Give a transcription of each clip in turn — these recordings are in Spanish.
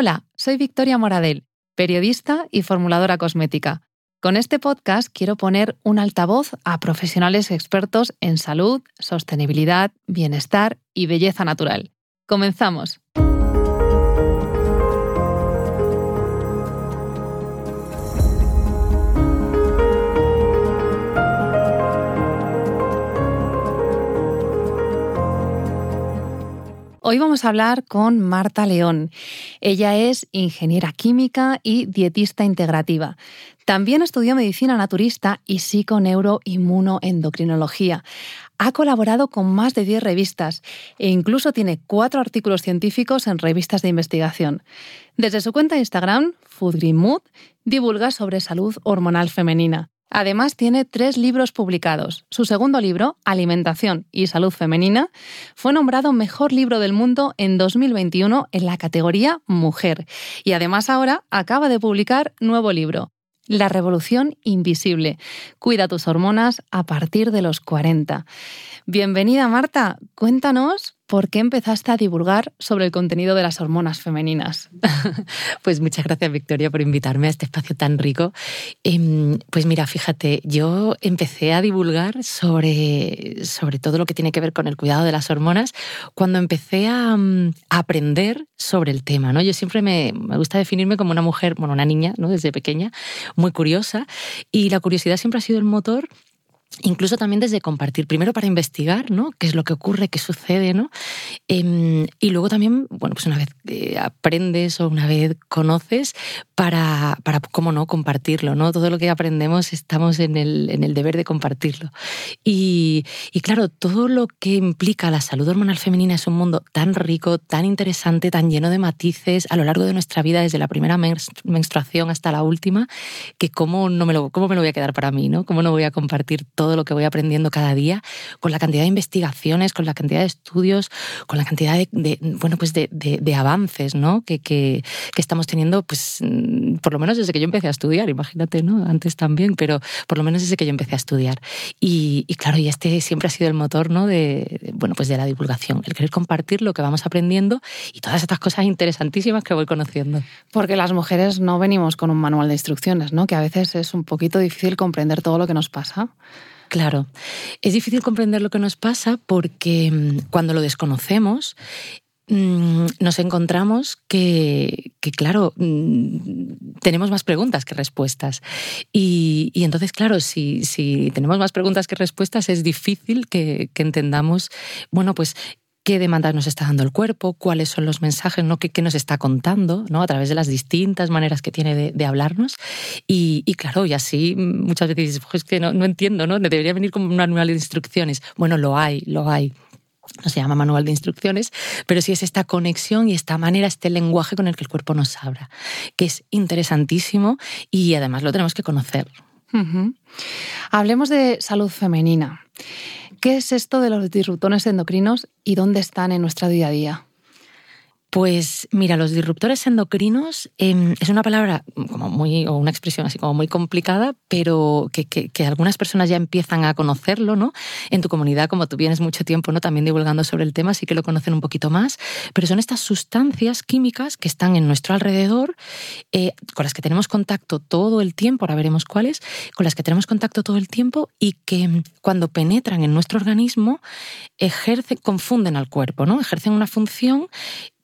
Hola, soy Victoria Moradel, periodista y formuladora cosmética. Con este podcast quiero poner un altavoz a profesionales expertos en salud, sostenibilidad, bienestar y belleza natural. Comenzamos. Hoy vamos a hablar con Marta León. Ella es ingeniera química y dietista integrativa. También estudió medicina naturista y psiconeuroinmunoendocrinología. Ha colaborado con más de 10 revistas e incluso tiene cuatro artículos científicos en revistas de investigación. Desde su cuenta de Instagram, Food divulga sobre salud hormonal femenina. Además, tiene tres libros publicados. Su segundo libro, Alimentación y Salud Femenina, fue nombrado Mejor Libro del Mundo en 2021 en la categoría Mujer. Y además ahora acaba de publicar nuevo libro, La Revolución Invisible. Cuida tus hormonas a partir de los 40. Bienvenida Marta, cuéntanos ¿por qué empezaste a divulgar sobre el contenido de las hormonas femeninas? Pues muchas gracias, Victoria, por invitarme a este espacio tan rico. Em, pues mira, fíjate, yo empecé a divulgar sobre, sobre todo lo que tiene que ver con el cuidado de las hormonas cuando empecé a, mm, aprender sobre el tema. ¿no? Yo siempre me, me, gusta definirme como una mujer, bueno, una niña, ¿no? desde pequeña, muy curiosa, y la curiosidad siempre ha sido el motor incluso también desde compartir, primero para investigar, ¿no? ¿Qué es lo que ocurre, qué sucede, ¿no? Em, y luego también, bueno, pues una vez aprendes o una vez conoces, para, para, cómo no, compartirlo, ¿no? Todo lo que aprendemos estamos en el, en el deber de compartirlo. Y, y, claro, todo lo que implica la salud hormonal femenina es un mundo tan rico, tan interesante, tan lleno de matices a lo largo de nuestra vida, desde la primera menstruación hasta la última, que cómo, no me lo, cómo me lo voy a quedar para mí, ¿no? ¿Cómo no voy a compartir lo que voy aprendiendo cada día, con la cantidad de investigaciones, con la cantidad de estudios, con la cantidad de, bueno, pues de, de, avances ¿no? que, que, que, estamos teniendo, pues por lo menos desde que yo empecé a estudiar, imagínate, ¿no? Antes también, pero por lo menos desde que yo empecé a estudiar. Y, y claro, y este siempre ha sido el motor, ¿no? De, bueno, pues de la divulgación, el querer compartir lo que vamos aprendiendo y todas estas cosas interesantísimas que voy conociendo. Porque las mujeres no venimos con un manual de instrucciones, ¿no? Que a veces es un poquito difícil comprender todo lo que nos pasa. Claro, es difícil comprender lo que nos pasa porque mm, cuando lo desconocemos mm, nos encontramos que, claro, mm, tenemos más preguntas que respuestas. Y, entonces, claro, si, si, tenemos más preguntas que respuestas, es difícil que, que entendamos, bueno, pues qué demandas nos está dando el cuerpo, cuáles son los mensajes ¿no? que, nos está contando ¿no? a través de las distintas maneras que tiene de, hablarnos. Y, claro, y así muchas veces dices, pues que no entiendo, ¿no? debería venir como un manual de instrucciones. Bueno, lo hay, lo hay no se llama manual de instrucciones, pero sí es esta conexión y esta manera, este lenguaje con el que el cuerpo nos habla, que es interesantísimo y además lo tenemos que conocer. Hablemos de salud femenina. ¿Qué es esto de los disruptores endocrinos y dónde están en nuestro día a día? Pues mira, los disruptores endocrinos em, es una palabra como muy, o una expresión así como muy complicada, pero que, algunas personas ya empiezan a conocerlo, ¿no? En tu comunidad, como tú vienes mucho tiempo, ¿no? También divulgando sobre el tema, sí que lo conocen un poquito más, pero son estas sustancias químicas que están en nuestro alrededor, eh, con las que tenemos contacto todo el tiempo, ahora veremos cuáles, con las que tenemos contacto todo el tiempo y que em, cuando penetran en nuestro organismo ejercen, confunden al cuerpo, ¿no? Ejercen una función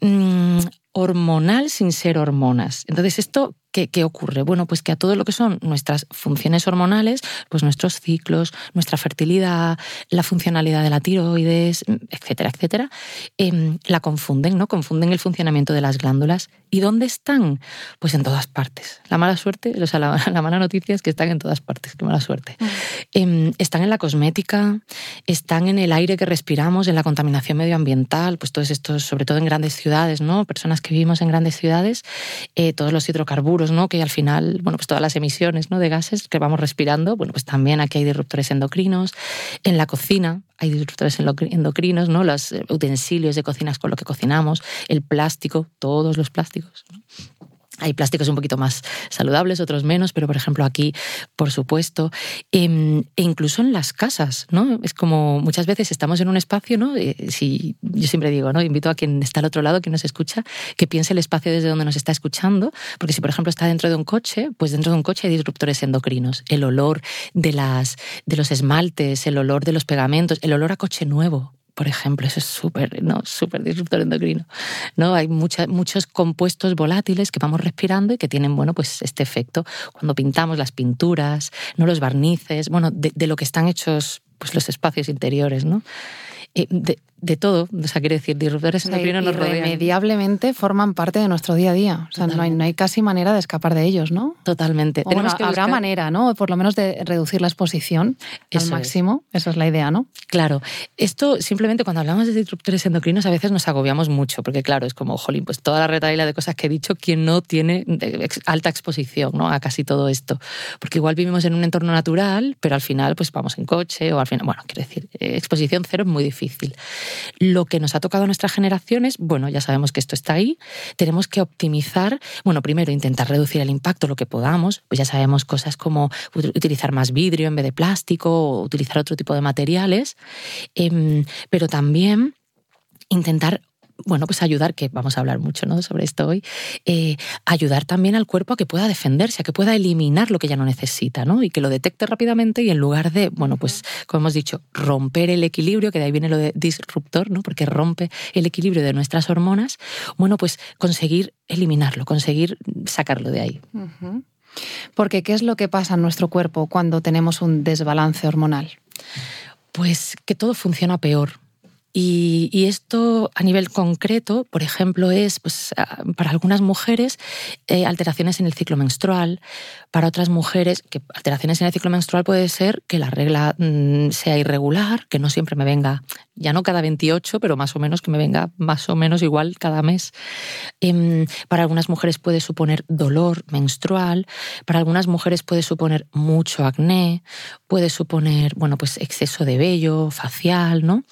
Mm, hormonal sin ser hormonas. Entonces, ¿esto qué, ocurre? Bueno, pues que a todo lo que son nuestras funciones hormonales, pues nuestros ciclos, nuestra fertilidad, la funcionalidad de la tiroides, etcétera, etcétera, em, la confunden, ¿no? Confunden el funcionamiento de las glándulas. ¿Y dónde están? Pues en todas partes. La mala suerte, o sea, la, mala noticia es que están en todas partes, qué mala suerte. Mm. Em, están en la cosmética, están en el aire que respiramos, en la contaminación medioambiental, pues todos estos, sobre todo en grandes ciudades, ¿no? Personas que vivimos en grandes ciudades, eh, todos los hidrocarburos, ¿no? Que al final, bueno, pues todas las emisiones ¿no? de gases que vamos respirando, bueno, pues también aquí hay disruptores endocrinos. En la cocina hay disruptores endocrinos, ¿no? Los utensilios de cocinas con lo que cocinamos, el plástico, todos los plásticos. Hay plásticos un poquito más saludables, otros menos, pero por ejemplo aquí, por supuesto, em, e incluso en las casas, ¿no? Es como muchas veces estamos en un espacio, ¿no? Eh, si, yo siempre digo, ¿no? Invito a quien está al otro lado, quien nos escucha, que piense el espacio desde donde nos está escuchando, porque si por ejemplo está dentro de un coche, pues dentro de un coche hay disruptores endocrinos. El olor de, las, de los esmaltes, el olor de los pegamentos, el olor a coche nuevo, por ejemplo, eso es súper ¿no? súper disruptor endocrino. ¿no? Hay muchos compuestos volátiles que vamos respirando y que tienen bueno, pues este efecto cuando pintamos las pinturas, ¿no? los barnices, bueno, de, lo que están hechos pues, los espacios interiores. ¿no? Eh, todo. O sea, quiere decir, disruptores endocrinos nos rodean. Irremediablemente forman parte de nuestro día a día. O sea, no hay, no hay, casi manera de escapar de ellos, ¿no? Totalmente. Tenemos que habrá manera, ¿no? Por lo menos de reducir la exposición al máximo. Esa es la idea, ¿no? Claro. Esto, simplemente cuando hablamos de disruptores endocrinos, a veces nos agobiamos mucho, porque claro, es como, jolín, pues toda la retaila de cosas que he dicho, quien no tiene alta exposición, ¿no? A casi todo esto. Porque igual vivimos en un entorno natural, pero al final, pues vamos en coche o al final, bueno, quiero decir, eh, exposición cero es muy difícil. Lo que nos ha tocado a nuestras generaciones, bueno, ya sabemos que esto está ahí, tenemos que optimizar, bueno, primero intentar reducir el impacto lo que podamos, pues ya sabemos cosas como utilizar más vidrio en vez de plástico o utilizar otro tipo de materiales, em, pero también intentar bueno, pues ayudar, que vamos a hablar mucho ¿no? sobre esto hoy, eh, ayudar también al cuerpo a que pueda defenderse, a que pueda eliminar lo que ya no necesita, ¿no? Y que lo detecte rápidamente y en lugar de, bueno, pues como hemos dicho, romper el equilibrio, que de ahí viene lo de disruptor, ¿no? Porque rompe el equilibrio de nuestras hormonas, bueno, pues conseguir eliminarlo, conseguir sacarlo de ahí. Porque, ¿qué es lo que pasa en nuestro cuerpo cuando tenemos un desbalance hormonal? Pues que todo funciona peor y, esto a nivel concreto, por ejemplo, es pues, para algunas mujeres eh, alteraciones en el ciclo menstrual, para otras mujeres, que alteraciones en el ciclo menstrual puede ser que la regla mm, sea irregular, que no siempre me venga, ya no cada 28, pero más o menos que me venga más o menos igual cada mes. Em, para algunas mujeres puede suponer dolor menstrual, para algunas mujeres puede suponer mucho acné, puede suponer, bueno, pues exceso de vello facial, ¿no?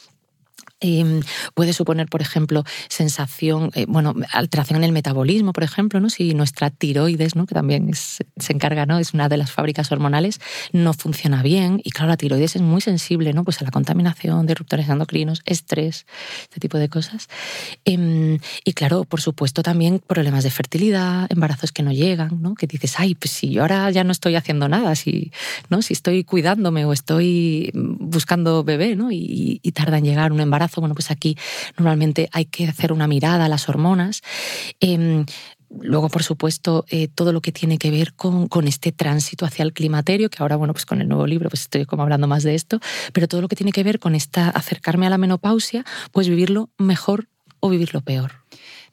Em, puede suponer, por ejemplo, sensación, eh, bueno, alteración en el metabolismo, por ejemplo, ¿no? Si nuestra tiroides, ¿no? Que también se encarga, ¿no? Es una de las fábricas hormonales, no funciona bien. Y claro, la tiroides es muy sensible, ¿no? Pues a la contaminación, disruptores endocrinos, estrés, este tipo de cosas. Em, y claro, por supuesto, también problemas de fertilidad, embarazos que no llegan, ¿no? Que dices, ay, pues si yo ahora ya no estoy haciendo nada, si, ¿no? Si estoy cuidándome o estoy buscando bebé, ¿no? Y tarda en llegar un embarazo bueno, pues aquí normalmente hay que hacer una mirada a las hormonas. Em, luego, por supuesto, eh, todo lo que tiene que ver con, este tránsito hacia el climaterio, que ahora, bueno, pues con el nuevo libro pues estoy como hablando más de esto, pero todo lo que tiene que ver con esta acercarme a la menopausia, pues vivirlo mejor o vivirlo peor.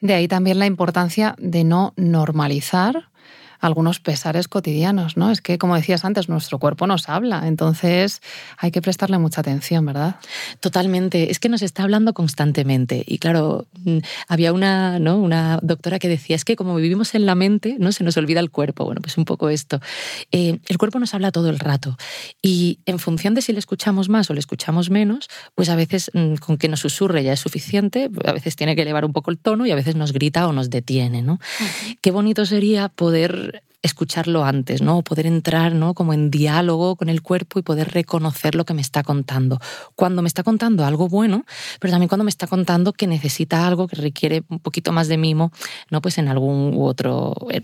De ahí también la importancia de no normalizar algunos pesares cotidianos, ¿no? Es que, como decías antes, nuestro cuerpo nos habla, entonces hay que prestarle mucha atención, ¿verdad? Totalmente, es que nos está hablando constantemente. Y claro, mm, había una, ¿no? una doctora que decía, es que como vivimos en la mente, ¿no? se nos olvida el cuerpo. Bueno, pues un poco esto. Eh, el cuerpo nos habla todo el rato y en función de si le escuchamos más o le escuchamos menos, pues a veces mm, con que nos susurre ya es suficiente, a veces tiene que elevar un poco el tono y a veces nos grita o nos detiene, ¿no? Qué bonito sería poder escucharlo antes, ¿no? Poder entrar, ¿no? Como en diálogo con el cuerpo y poder reconocer lo que me está contando. Cuando me está contando algo bueno, pero también cuando me está contando que necesita algo que requiere un poquito más de mimo, ¿no? Pues en algún u otro eh,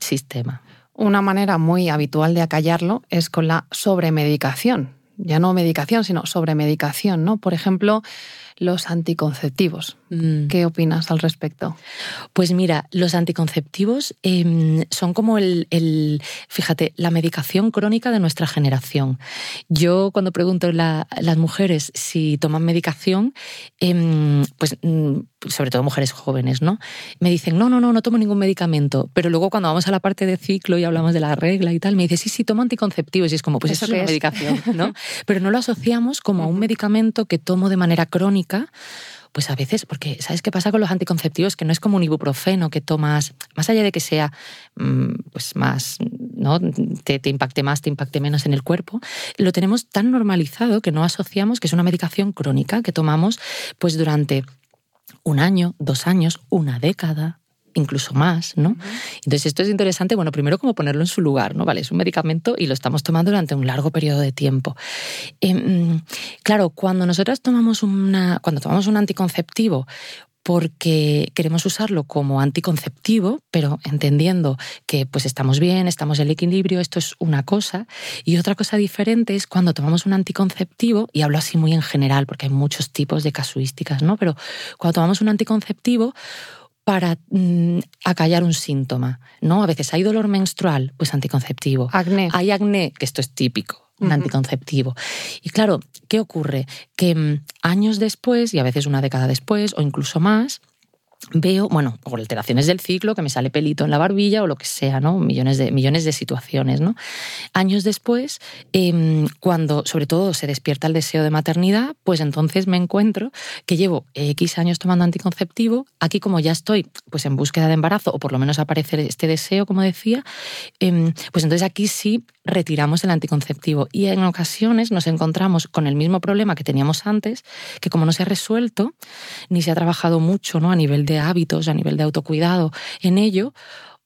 sistema. Una manera muy habitual de acallarlo es con la sobremedicación. Ya no medicación, sino sobremedicación, ¿no? Por ejemplo, los anticonceptivos. Mm. ¿Qué opinas al respecto? Pues mira, los anticonceptivos em, son como el, fíjate, la medicación crónica de nuestra generación. Yo cuando pregunto a las mujeres si toman medicación, em, pues mm, sobre todo mujeres jóvenes, ¿no? Me dicen, no, no, no, no tomo ningún medicamento. Pero luego cuando vamos a la parte de ciclo y hablamos de la regla y tal, me dice, sí, sí, tomo anticonceptivos. Y es como, pues eso, es una medicación, ¿no? Pero no lo asociamos como a un medicamento que tomo de manera crónica pues a veces, porque ¿sabes qué pasa con los anticonceptivos? Que no es como un ibuprofeno que tomas, más allá de que sea mm, pues más, ¿no? Te, te, impacte más, te impacte menos en el cuerpo, lo tenemos tan normalizado que no asociamos que es una medicación crónica que tomamos pues durante un año, dos años, una década, incluso más, ¿no? Entonces esto es interesante, bueno, primero como ponerlo en su lugar, ¿no? Vale, es un medicamento y lo estamos tomando durante un largo periodo de tiempo. Em, claro, cuando nosotras tomamos una, cuando tomamos un anticonceptivo, porque queremos usarlo como anticonceptivo, pero entendiendo que pues estamos bien, estamos en equilibrio, esto es una cosa. Y otra cosa diferente es cuando tomamos un anticonceptivo, y hablo así muy en general, porque hay muchos tipos de casuísticas, ¿no? Pero cuando tomamos un anticonceptivo, para mm, acallar un síntoma, ¿no? A veces hay dolor menstrual, pues anticonceptivo. Acné. Hay acné, que esto es típico, un anticonceptivo. Y claro, ¿qué ocurre? Que mm, años después, y a veces una década después, o incluso más, veo, bueno, por alteraciones del ciclo, que me sale pelito en la barbilla o lo que sea, ¿no? Millones de, millones de situaciones, ¿no? Años después, em, cuando sobre todo se despierta el deseo de maternidad, pues entonces me encuentro que llevo X años tomando anticonceptivo, aquí como ya estoy pues en búsqueda de embarazo, o por lo menos aparece este deseo, como decía, em, pues entonces aquí sí retiramos el anticonceptivo y en ocasiones nos encontramos con el mismo problema que teníamos antes, que como no se ha resuelto, ni se ha trabajado mucho ¿no? a nivel de hábitos, a nivel de autocuidado en ello,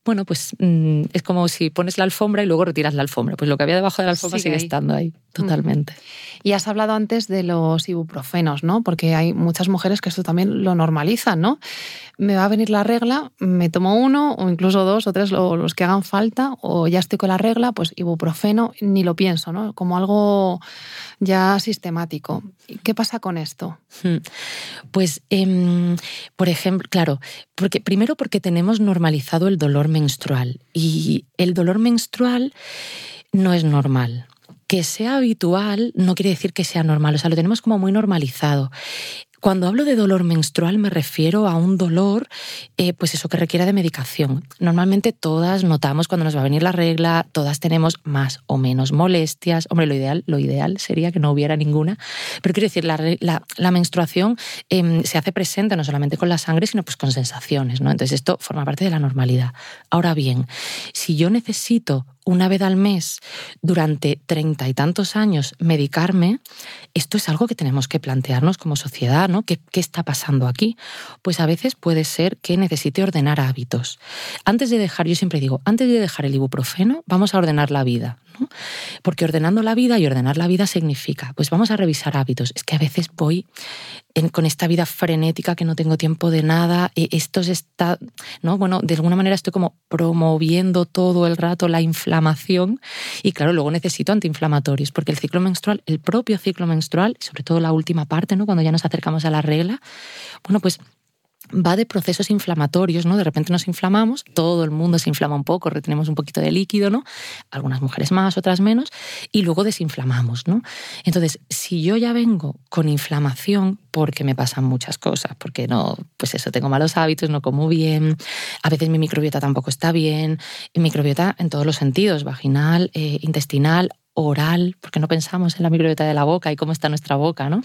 bueno, pues mm, es como si pones la alfombra y luego retiras la alfombra. Pues lo que había debajo de la alfombra sigue, estando ahí, totalmente. Y has hablado antes de los ibuprofenos, ¿no? Porque hay muchas mujeres que esto también lo normalizan, ¿no? Me va a venir la regla, me tomo uno o incluso dos o tres los que hagan falta, o ya estoy con la regla, pues ibuprofeno, ni lo pienso, ¿no? Como algo ya sistemático. ¿Qué pasa con esto? Hmm. Pues, em, por ejemplo, claro, porque, primero porque tenemos normalizado el dolor menstrual. Y el dolor menstrual no es normal. Que sea habitual no quiere decir que sea normal, o sea, lo tenemos como muy normalizado. Cuando hablo de dolor menstrual me refiero a un dolor, eh, pues eso que requiera de medicación. Normalmente todas notamos cuando nos va a venir la regla, todas tenemos más o menos molestias. Hombre, lo ideal, lo ideal sería que no hubiera ninguna, pero quiero decir, la, menstruación em, se hace presente no solamente con la sangre, sino pues con sensaciones, ¿no? Entonces esto forma parte de la normalidad. Ahora bien, si yo necesito una vez al mes durante treinta y tantos años medicarme, esto es algo que tenemos que plantearnos como sociedad, ¿no? ¿Qué, ¿Qué, está pasando aquí? Pues a veces puede ser que necesite ordenar hábitos. Antes de dejar, yo siempre digo, antes de dejar el ibuprofeno, vamos a ordenar la vida. Porque ordenando la vida y ordenar la vida significa, pues vamos a revisar hábitos. Es que a veces voy con esta vida frenética que no tengo tiempo de nada, e esto se está, ¿no? Bueno, de alguna manera estoy como promoviendo todo el rato la inflamación y claro, luego necesito antiinflamatorios, porque el ciclo menstrual, el propio ciclo menstrual, sobre todo la última parte, ¿no? Cuando ya nos acercamos a la regla, bueno, pues va de procesos inflamatorios, ¿no? De repente nos inflamamos, todo el mundo se inflama un poco, retenemos un poquito de líquido, ¿no? Algunas mujeres más, otras menos, y luego desinflamamos, ¿no? Entonces, si yo ya vengo con inflamación porque me pasan muchas cosas, porque no, pues eso, tengo malos hábitos, no como bien, a veces mi microbiota tampoco está bien, microbiota en todos los sentidos, vaginal, eh, intestinal, oral, porque no pensamos en la microbiota de la boca y cómo está nuestra boca, ¿no?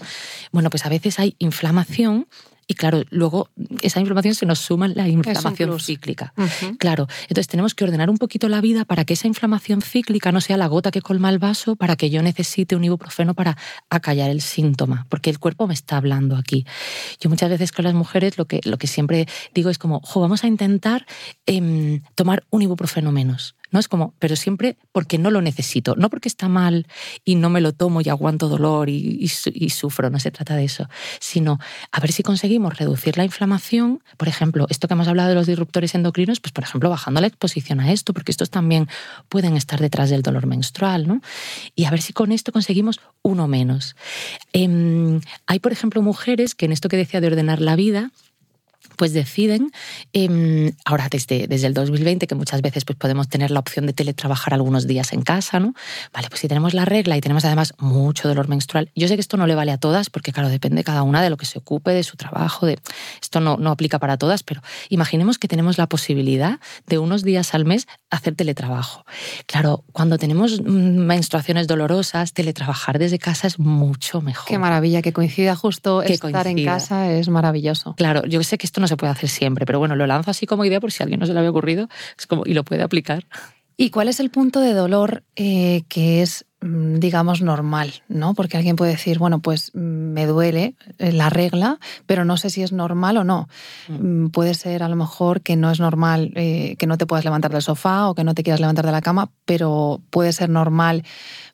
Bueno, pues a veces hay inflamación y claro, luego esa inflamación se nos suma la inflamación cíclica. Claro, entonces tenemos que ordenar un poquito la vida para que esa inflamación cíclica no sea la gota que colma el vaso, para que yo necesite un ibuprofeno para acallar el síntoma, porque el cuerpo me está hablando aquí. Yo muchas veces con las mujeres lo que, lo que siempre digo es como, vamos a intentar em, tomar un ibuprofeno menos. ¿No? Es como, pero siempre porque no lo necesito, no porque está mal y no me lo tomo y aguanto dolor y, sufro, no se trata de eso, sino a ver si conseguimos reducir la inflamación, por ejemplo, esto que hemos hablado de los disruptores endocrinos, pues por ejemplo bajando la exposición a esto, porque estos también pueden estar detrás del dolor menstrual, ¿no? Y a ver si con esto conseguimos uno menos. Em, hay, por ejemplo, mujeres que en esto que decía de ordenar la vida, pues deciden, em, ahora desde, desde el 2020, que muchas veces pues podemos tener la opción de teletrabajar algunos días en casa, ¿no? Vale, pues si tenemos la regla y tenemos además mucho dolor menstrual, yo sé que esto no le vale a todas, porque claro, depende cada una de lo que se ocupe, de su trabajo, de esto no, no aplica para todas, pero imaginemos que tenemos la posibilidad de unos días al mes hacer teletrabajo. Claro, cuando tenemos mm, menstruaciones dolorosas, teletrabajar desde casa es mucho mejor. Qué maravilla, que coincida justo estar en casa es maravilloso. Claro, yo sé que esto no se puede hacer siempre, pero bueno, lo lanzo así como idea por si a alguien no se le había ocurrido es como, y lo puede aplicar. ¿Y cuál es el punto de dolor eh, que es mm, digamos, normal, ¿no? Porque alguien puede decir, bueno, pues mm, me duele eh, la regla, pero no sé si es normal o no. Mm. Puede ser a lo mejor que no es normal eh, que no te puedas levantar del sofá o que no te quieras levantar de la cama, pero puede ser normal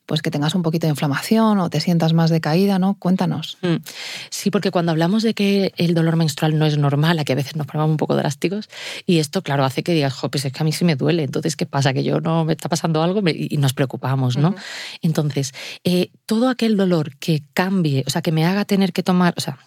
pues que tengas un poquito de inflamación o te sientas más decaída, ¿no? Cuéntanos. Mm. Sí, porque cuando hablamos de que el dolor menstrual no es normal, a que a veces nos ponemos un poco drásticos, y esto, claro, hace que digas, pues es que a mí sí me duele, entonces, ¿qué pasa? Que yo no me está pasando algo y nos preocupamos, ¿no? Entonces, eh, todo aquel dolor que cambie, o sea, que me haga tener que tomar, o sea,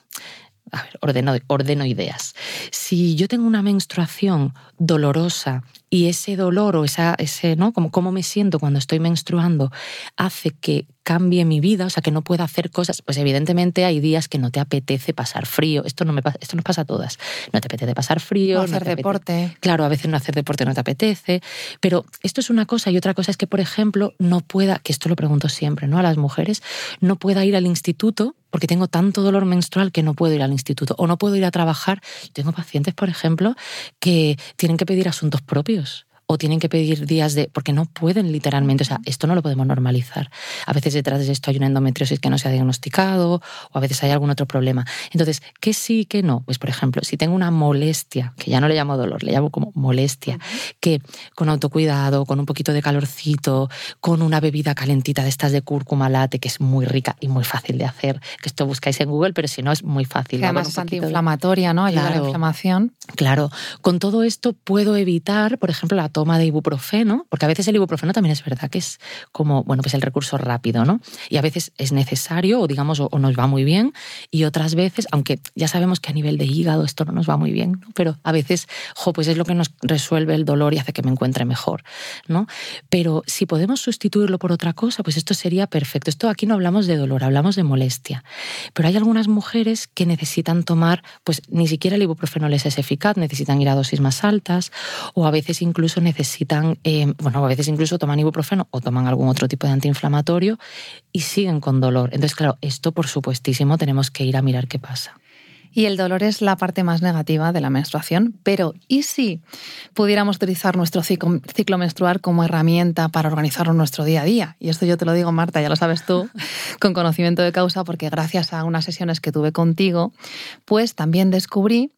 a ver, ordeno, ordeno ideas. Si yo tengo una menstruación dolorosa y ese dolor o esa, ese, ¿no? Como cómo me siento cuando estoy menstruando hace que cambie mi vida, o sea, que no pueda hacer cosas, pues evidentemente hay días que no te apetece pasar frío. Esto no me esto nos pasa a todas. No te apetece pasar frío, no hacer deporte. Claro, a veces no hacer deporte no te apetece, pero esto es una cosa y otra cosa es que, por ejemplo, no pueda, que esto lo pregunto siempre, ¿no? A las mujeres, no pueda ir al instituto porque tengo tanto dolor menstrual que no puedo ir al instituto o no puedo ir a trabajar. Tengo pacientes, por ejemplo, que tienen que pedir asuntos propios o tienen que pedir días de, porque no pueden literalmente, o sea, esto no lo podemos normalizar. A veces detrás de esto hay una endometriosis que no se ha diagnosticado o a veces hay algún otro problema. Entonces, ¿qué sí, qué no? Pues, por ejemplo, si tengo una molestia, que ya no le llamo dolor, le llamo como molestia, que con autocuidado, con un poquito de calorcito, con una bebida calentita de estas de cúrcuma late, que es muy rica y muy fácil de hacer, que esto buscáis en Google, pero si no es muy fácil. Que además es antiinflamatoria, ¿no? Ayuda a la inflamación. Claro, con todo esto puedo evitar, por ejemplo, la toma de ibuprofeno, porque a veces el ibuprofeno también es verdad que es como, bueno, pues el recurso rápido, ¿no? Y a veces es necesario o digamos, o, nos va muy bien, y otras veces, aunque ya sabemos que a nivel de hígado esto no nos va muy bien, pero a veces, jo, pues es lo que nos resuelve el dolor y hace que me encuentre mejor, ¿no? Pero si podemos sustituirlo por otra cosa, pues esto sería perfecto. Esto aquí no hablamos de dolor, hablamos de molestia. Pero hay algunas mujeres que necesitan tomar, pues ni siquiera el ibuprofeno les es eficaz, necesitan ir a dosis más altas, o a veces incluso necesitan, eh, bueno, a veces incluso toman ibuprofeno o toman algún otro tipo de antiinflamatorio y siguen con dolor. Entonces, claro, esto por supuestísimo tenemos que ir a mirar qué pasa. Y el dolor es la parte más negativa de la menstruación, pero ¿y si pudiéramos utilizar nuestro ciclo, menstrual como herramienta para organizar nuestro día a día? Y esto yo te lo digo, Marta, ya lo sabes tú, con conocimiento de causa, porque gracias a unas sesiones que tuve contigo, pues también descubrí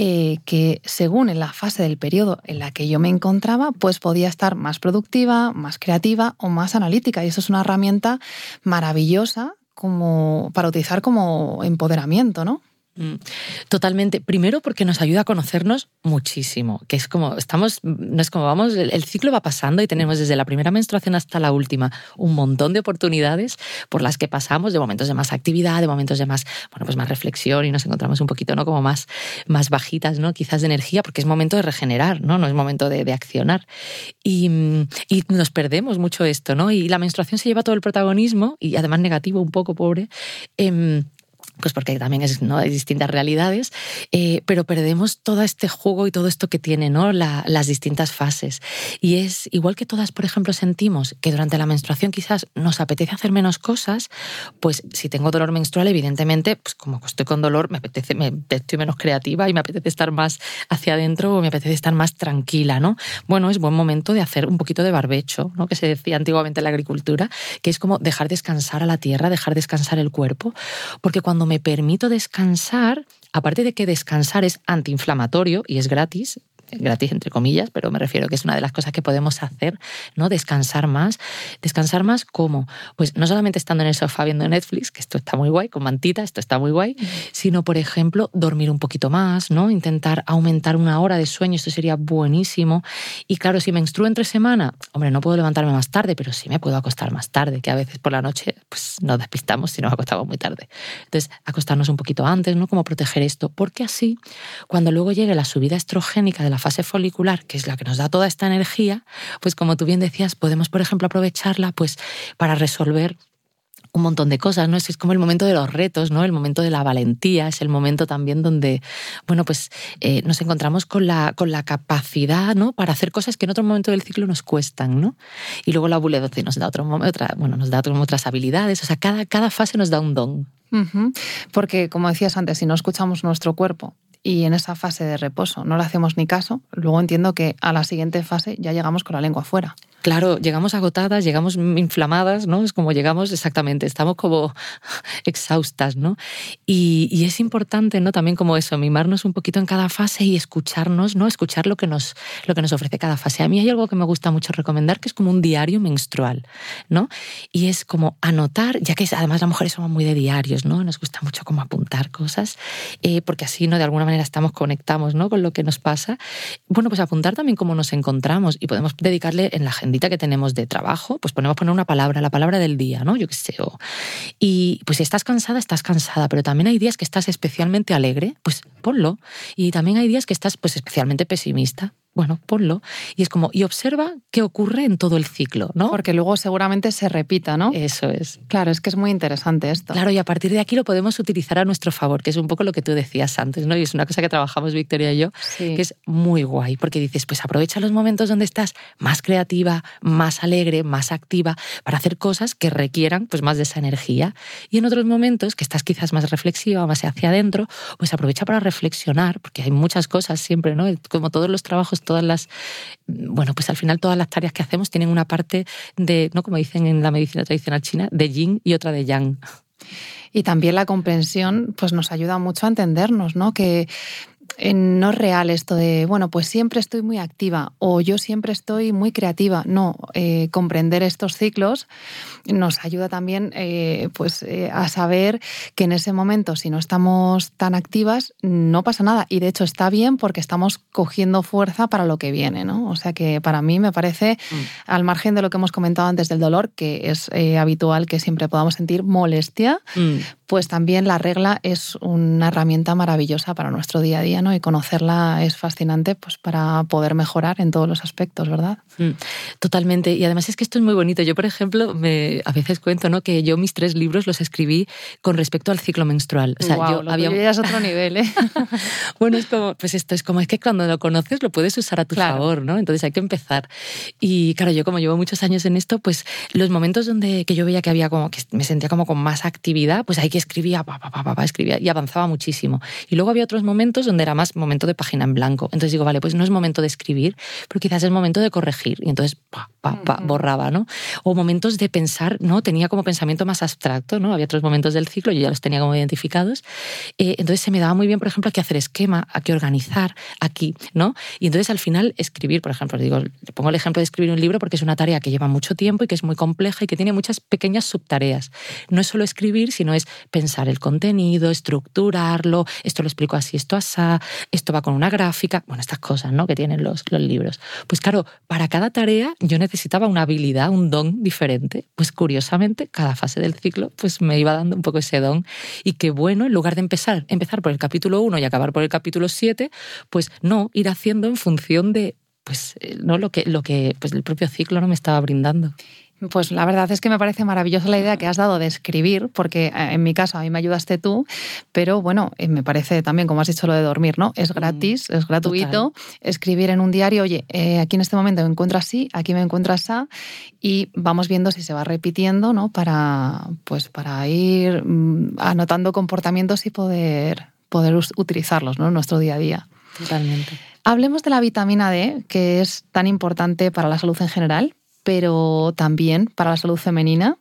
eh, que según en la fase del periodo en la que yo me encontraba, pues podía estar más productiva, más creativa o más analítica. Y eso es una herramienta maravillosa como para utilizar como empoderamiento, ¿no? Mm, totalmente. Primero porque nos ayuda a conocernos muchísimo, que es como, estamos, no es como vamos, el, ciclo va pasando y tenemos desde la primera menstruación hasta la última un montón de oportunidades por las que pasamos, de momentos de más actividad, de momentos de más, bueno, pues más reflexión y nos encontramos un poquito, ¿no? Como más, más bajitas, ¿no? Quizás de energía, porque es momento de regenerar, ¿no? No es momento de, accionar. Y, y, nos perdemos mucho esto, ¿no? Y la menstruación se lleva todo el protagonismo y además negativo, un poco pobre. Eh, pues porque también es, ¿no? hay distintas realidades, eh, pero perdemos todo este juego y todo esto que tiene ¿no? las distintas fases. Y es igual que todas, por ejemplo, sentimos que durante la menstruación quizás nos apetece hacer menos cosas, pues si tengo dolor menstrual, evidentemente, pues como estoy con dolor, me apetece, me, estoy menos creativa y me apetece estar más hacia adentro o me apetece estar más tranquila, ¿no? Bueno, es buen momento de hacer un poquito de barbecho, ¿no? Que se decía antiguamente en la agricultura, que es como dejar descansar a la tierra, dejar descansar el cuerpo, porque cuando me permito descansar, aparte de que descansar es antiinflamatorio y es gratis, gratis entre comillas, pero me refiero que es una de las cosas que podemos hacer, ¿no? Descansar más. Descansar más cómo? Pues no solamente estando en el sofá viendo Netflix, que esto está muy guay, con mantita, esto está muy guay, sino por ejemplo, dormir un poquito más, ¿no? Intentar aumentar una hora de sueño, esto sería buenísimo. Y claro, si me menstruo entre semana, hombre, no puedo levantarme más tarde, pero sí me puedo acostar más tarde, que a veces por la noche pues nos despistamos si nos acostamos muy tarde. Entonces, acostarnos un poquito antes, ¿no? Como proteger esto, porque así, cuando luego llegue la subida estrogénica de la fase folicular, que es la que nos da toda esta energía, pues como tú bien decías, podemos, por ejemplo, aprovecharla pues para resolver un montón de cosas, ¿no? Es, como el momento de los retos, ¿no? El momento de la valentía, es el momento también donde, bueno, pues eh, nos encontramos con la, con la capacidad, ¿no? Para hacer cosas que en otro momento del ciclo nos cuestan, ¿no? Y luego la buledoce nos da otro, otra, bueno, nos da otras habilidades, o sea, cada, cada fase nos da un don. Porque, como decías antes, si no escuchamos nuestro cuerpo y en esa fase de reposo no le hacemos ni caso, luego entiendo que a la siguiente fase ya llegamos con la lengua afuera. Claro, llegamos agotadas, llegamos inflamadas, ¿no? Es como llegamos exactamente, estamos como exhaustas, ¿no? Y, es importante, ¿no? También como eso, mimarnos un poquito en cada fase y escucharnos, ¿no? Escuchar lo que nos, lo que nos ofrece cada fase. A mí hay algo que me gusta mucho recomendar, que es como un diario menstrual, ¿no? Y es como anotar, ya que además las mujeres somos muy de diarios, ¿no? Nos gusta mucho como apuntar cosas, eh, porque así, ¿no? De alguna manera estamos, conectamos, ¿no? Con lo que nos pasa. Bueno, pues apuntar también cómo nos encontramos y podemos dedicarle en la agendita que tenemos de trabajo, pues podemos poner una palabra, la palabra del día, ¿no? Yo qué sé. y pues si estás cansada, estás cansada, pero también hay días que estás especialmente alegre, pues ponlo. Y también hay días que estás pues especialmente pesimista, bueno, ponlo. Y es como, y observa qué ocurre en todo el ciclo, ¿no? Porque luego seguramente se repita, ¿no? Eso es. Claro, es que es muy interesante esto. Claro, y a partir de aquí lo podemos utilizar a nuestro favor, que es un poco lo que tú decías antes, ¿no? Y es una cosa que trabajamos Victoria y yo, que es muy guay, porque dices, pues aprovecha los momentos donde estás más creativa, más alegre, más activa, para hacer cosas que requieran pues más de esa energía. Y en otros momentos que estás quizás más reflexiva, más hacia adentro, pues aprovecha para reflexionar, porque hay muchas cosas siempre, ¿no? Como todos los trabajos todas las, bueno, pues al final todas las tareas que hacemos tienen una parte de, ¿no? Como dicen en la medicina tradicional china, de yin y otra de yang. Y también la comprensión pues nos ayuda mucho a entendernos, ¿no? Que no es real esto de, bueno, pues siempre estoy muy activa o yo siempre estoy muy creativa. No, eh, comprender estos ciclos nos ayuda también eh, pues, eh, a saber que en ese momento, si no estamos tan activas, no pasa nada. Y de hecho está bien porque estamos cogiendo fuerza para lo que viene. ¿no? O sea que para mí me parece, mm. al margen de lo que hemos comentado antes del dolor, que es habitual que siempre podamos sentir molestia, mm. Pues también la regla es una herramienta maravillosa para nuestro día a día y conocerla es fascinante pues, para poder mejorar en todos los aspectos, ¿verdad? Mm, totalmente. Y además es que esto es muy bonito. Yo, por ejemplo, me, a veces cuento ¿no? que yo mis tres libros los escribí con respecto al ciclo menstrual. O sea, yo lo había... es otro nivel, ¿eh? bueno, es como, pues esto es como, es que cuando lo conoces lo puedes usar a tu favor, ¿no? Entonces hay que empezar. Y claro, yo como llevo muchos años en esto, pues los momentos donde que yo veía que había como, que me sentía como con más actividad, pues ahí que escribía, pa, pa, pa, pa, escribía y avanzaba muchísimo. Y luego había otros momentos donde era más momento de página en blanco. Entonces digo, vale, pues no es momento de escribir, pero quizás es momento de corregir. Y entonces pa, pa, pa, borraba, ¿no? O momentos de pensar, ¿no? Tenía como pensamiento más abstracto, ¿no? Había otros momentos del ciclo, yo ya los tenía como identificados. Eh, entonces se me daba muy bien, por ejemplo, a qué hacer esquema, a qué organizar, aquí, ¿no? Y entonces al final escribir, por ejemplo, digo, le pongo el ejemplo de escribir un libro porque es una tarea que lleva mucho tiempo y que es muy compleja y que tiene muchas pequeñas subtareas. No es solo escribir, sino es pensar el contenido, estructurarlo, esto lo explico así, esto así, esto va con una gráfica, bueno, estas cosas ¿no? que tienen los, los libros. Pues claro, para cada tarea yo necesitaba una habilidad, un don diferente. Pues curiosamente, cada fase del ciclo pues me iba dando un poco ese don. Y qué bueno, en lugar de empezar, empezar por el capítulo 1 y acabar por el capítulo 7, pues no, ir haciendo en función de pues eh, no lo que, lo que pues, el propio ciclo no me estaba brindando. Pues la verdad es que me parece maravillosa la idea que has dado de escribir, porque eh, en mi caso a mí me ayudaste tú, pero bueno, eh, me parece también, como has dicho lo de dormir, ¿no? Es mm, gratis, es gratuito. Escribir en un diario, oye, eh, aquí en este momento me encuentro así, aquí me encuentro así, y vamos viendo si se va repitiendo, ¿no? Para, pues, para ir mm, anotando comportamientos y poder, poder utilizarlos ¿no? en nuestro día a día. Totalmente. Hablemos de la vitamina D, que es tan importante para la salud en general, pero también para la salud femenina.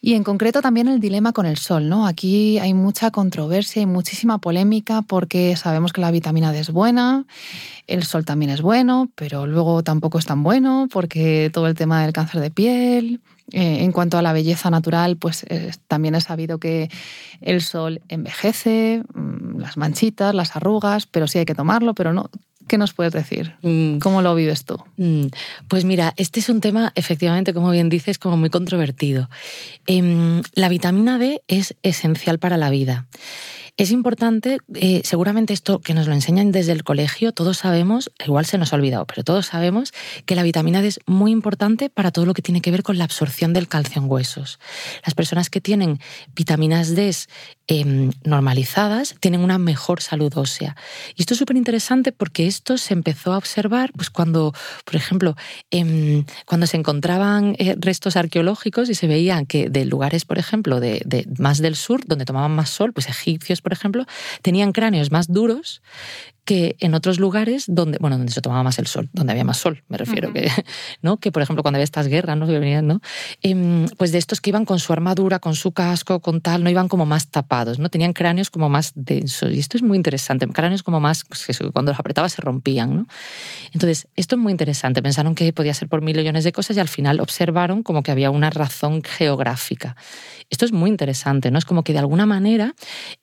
Y en concreto también el dilema con el sol, ¿no? Aquí hay mucha controversia y muchísima polémica porque sabemos que la vitamina D es buena, el sol también es bueno, pero luego tampoco es tan bueno porque todo el tema del cáncer de piel. Eh, en cuanto a la belleza natural, pues eh, también he sabido que el sol envejece, mm, las manchitas, las arrugas, pero sí hay que tomarlo, pero no ¿Qué nos puedes decir? Mm. ¿Cómo lo vives tú? Mm. Pues mira, este es un tema, efectivamente, como bien dices, como muy controvertido. Em, la vitamina D es esencial para la vida. Es importante, eh, seguramente esto que nos lo enseñan desde el colegio, todos sabemos, igual se nos ha olvidado, pero todos sabemos que la vitamina D es muy importante para todo lo que tiene que ver con la absorción del calcio en huesos. Las personas que tienen vitaminas D em, normalizadas tienen una mejor salud ósea. Y esto es súper interesante porque esto se empezó a observar pues, cuando, por ejemplo, em, cuando se encontraban eh, restos arqueológicos y se veían que de lugares, por ejemplo, de, de, más del sur, donde tomaban más sol, pues egipcios, por ejemplo, tenían cráneos más duros que en otros lugares donde, bueno, donde se tomaba más el sol, donde había más sol, me refiero, que, ¿no? que por ejemplo cuando había estas guerras, ¿no? Que venían, ¿no? Em, pues de estos que iban con su armadura, con su casco, con tal, no iban como más tapados, ¿no? Tenían cráneos como más densos. Y esto es muy interesante, cráneos como más, pues cuando los apretaba se rompían, ¿no? Entonces, esto es muy interesante. Pensaron que podía ser por mil millones de cosas y al final observaron como que había una razón geográfica. Esto es muy interesante, ¿no? Es como que de alguna manera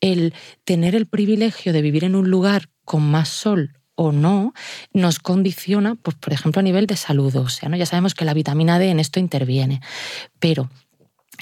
el tener el privilegio de vivir en un lugar con más sol o no nos condiciona, pues, por ejemplo, a nivel de salud sea, ¿no? Ya sabemos que la vitamina D en esto interviene, pero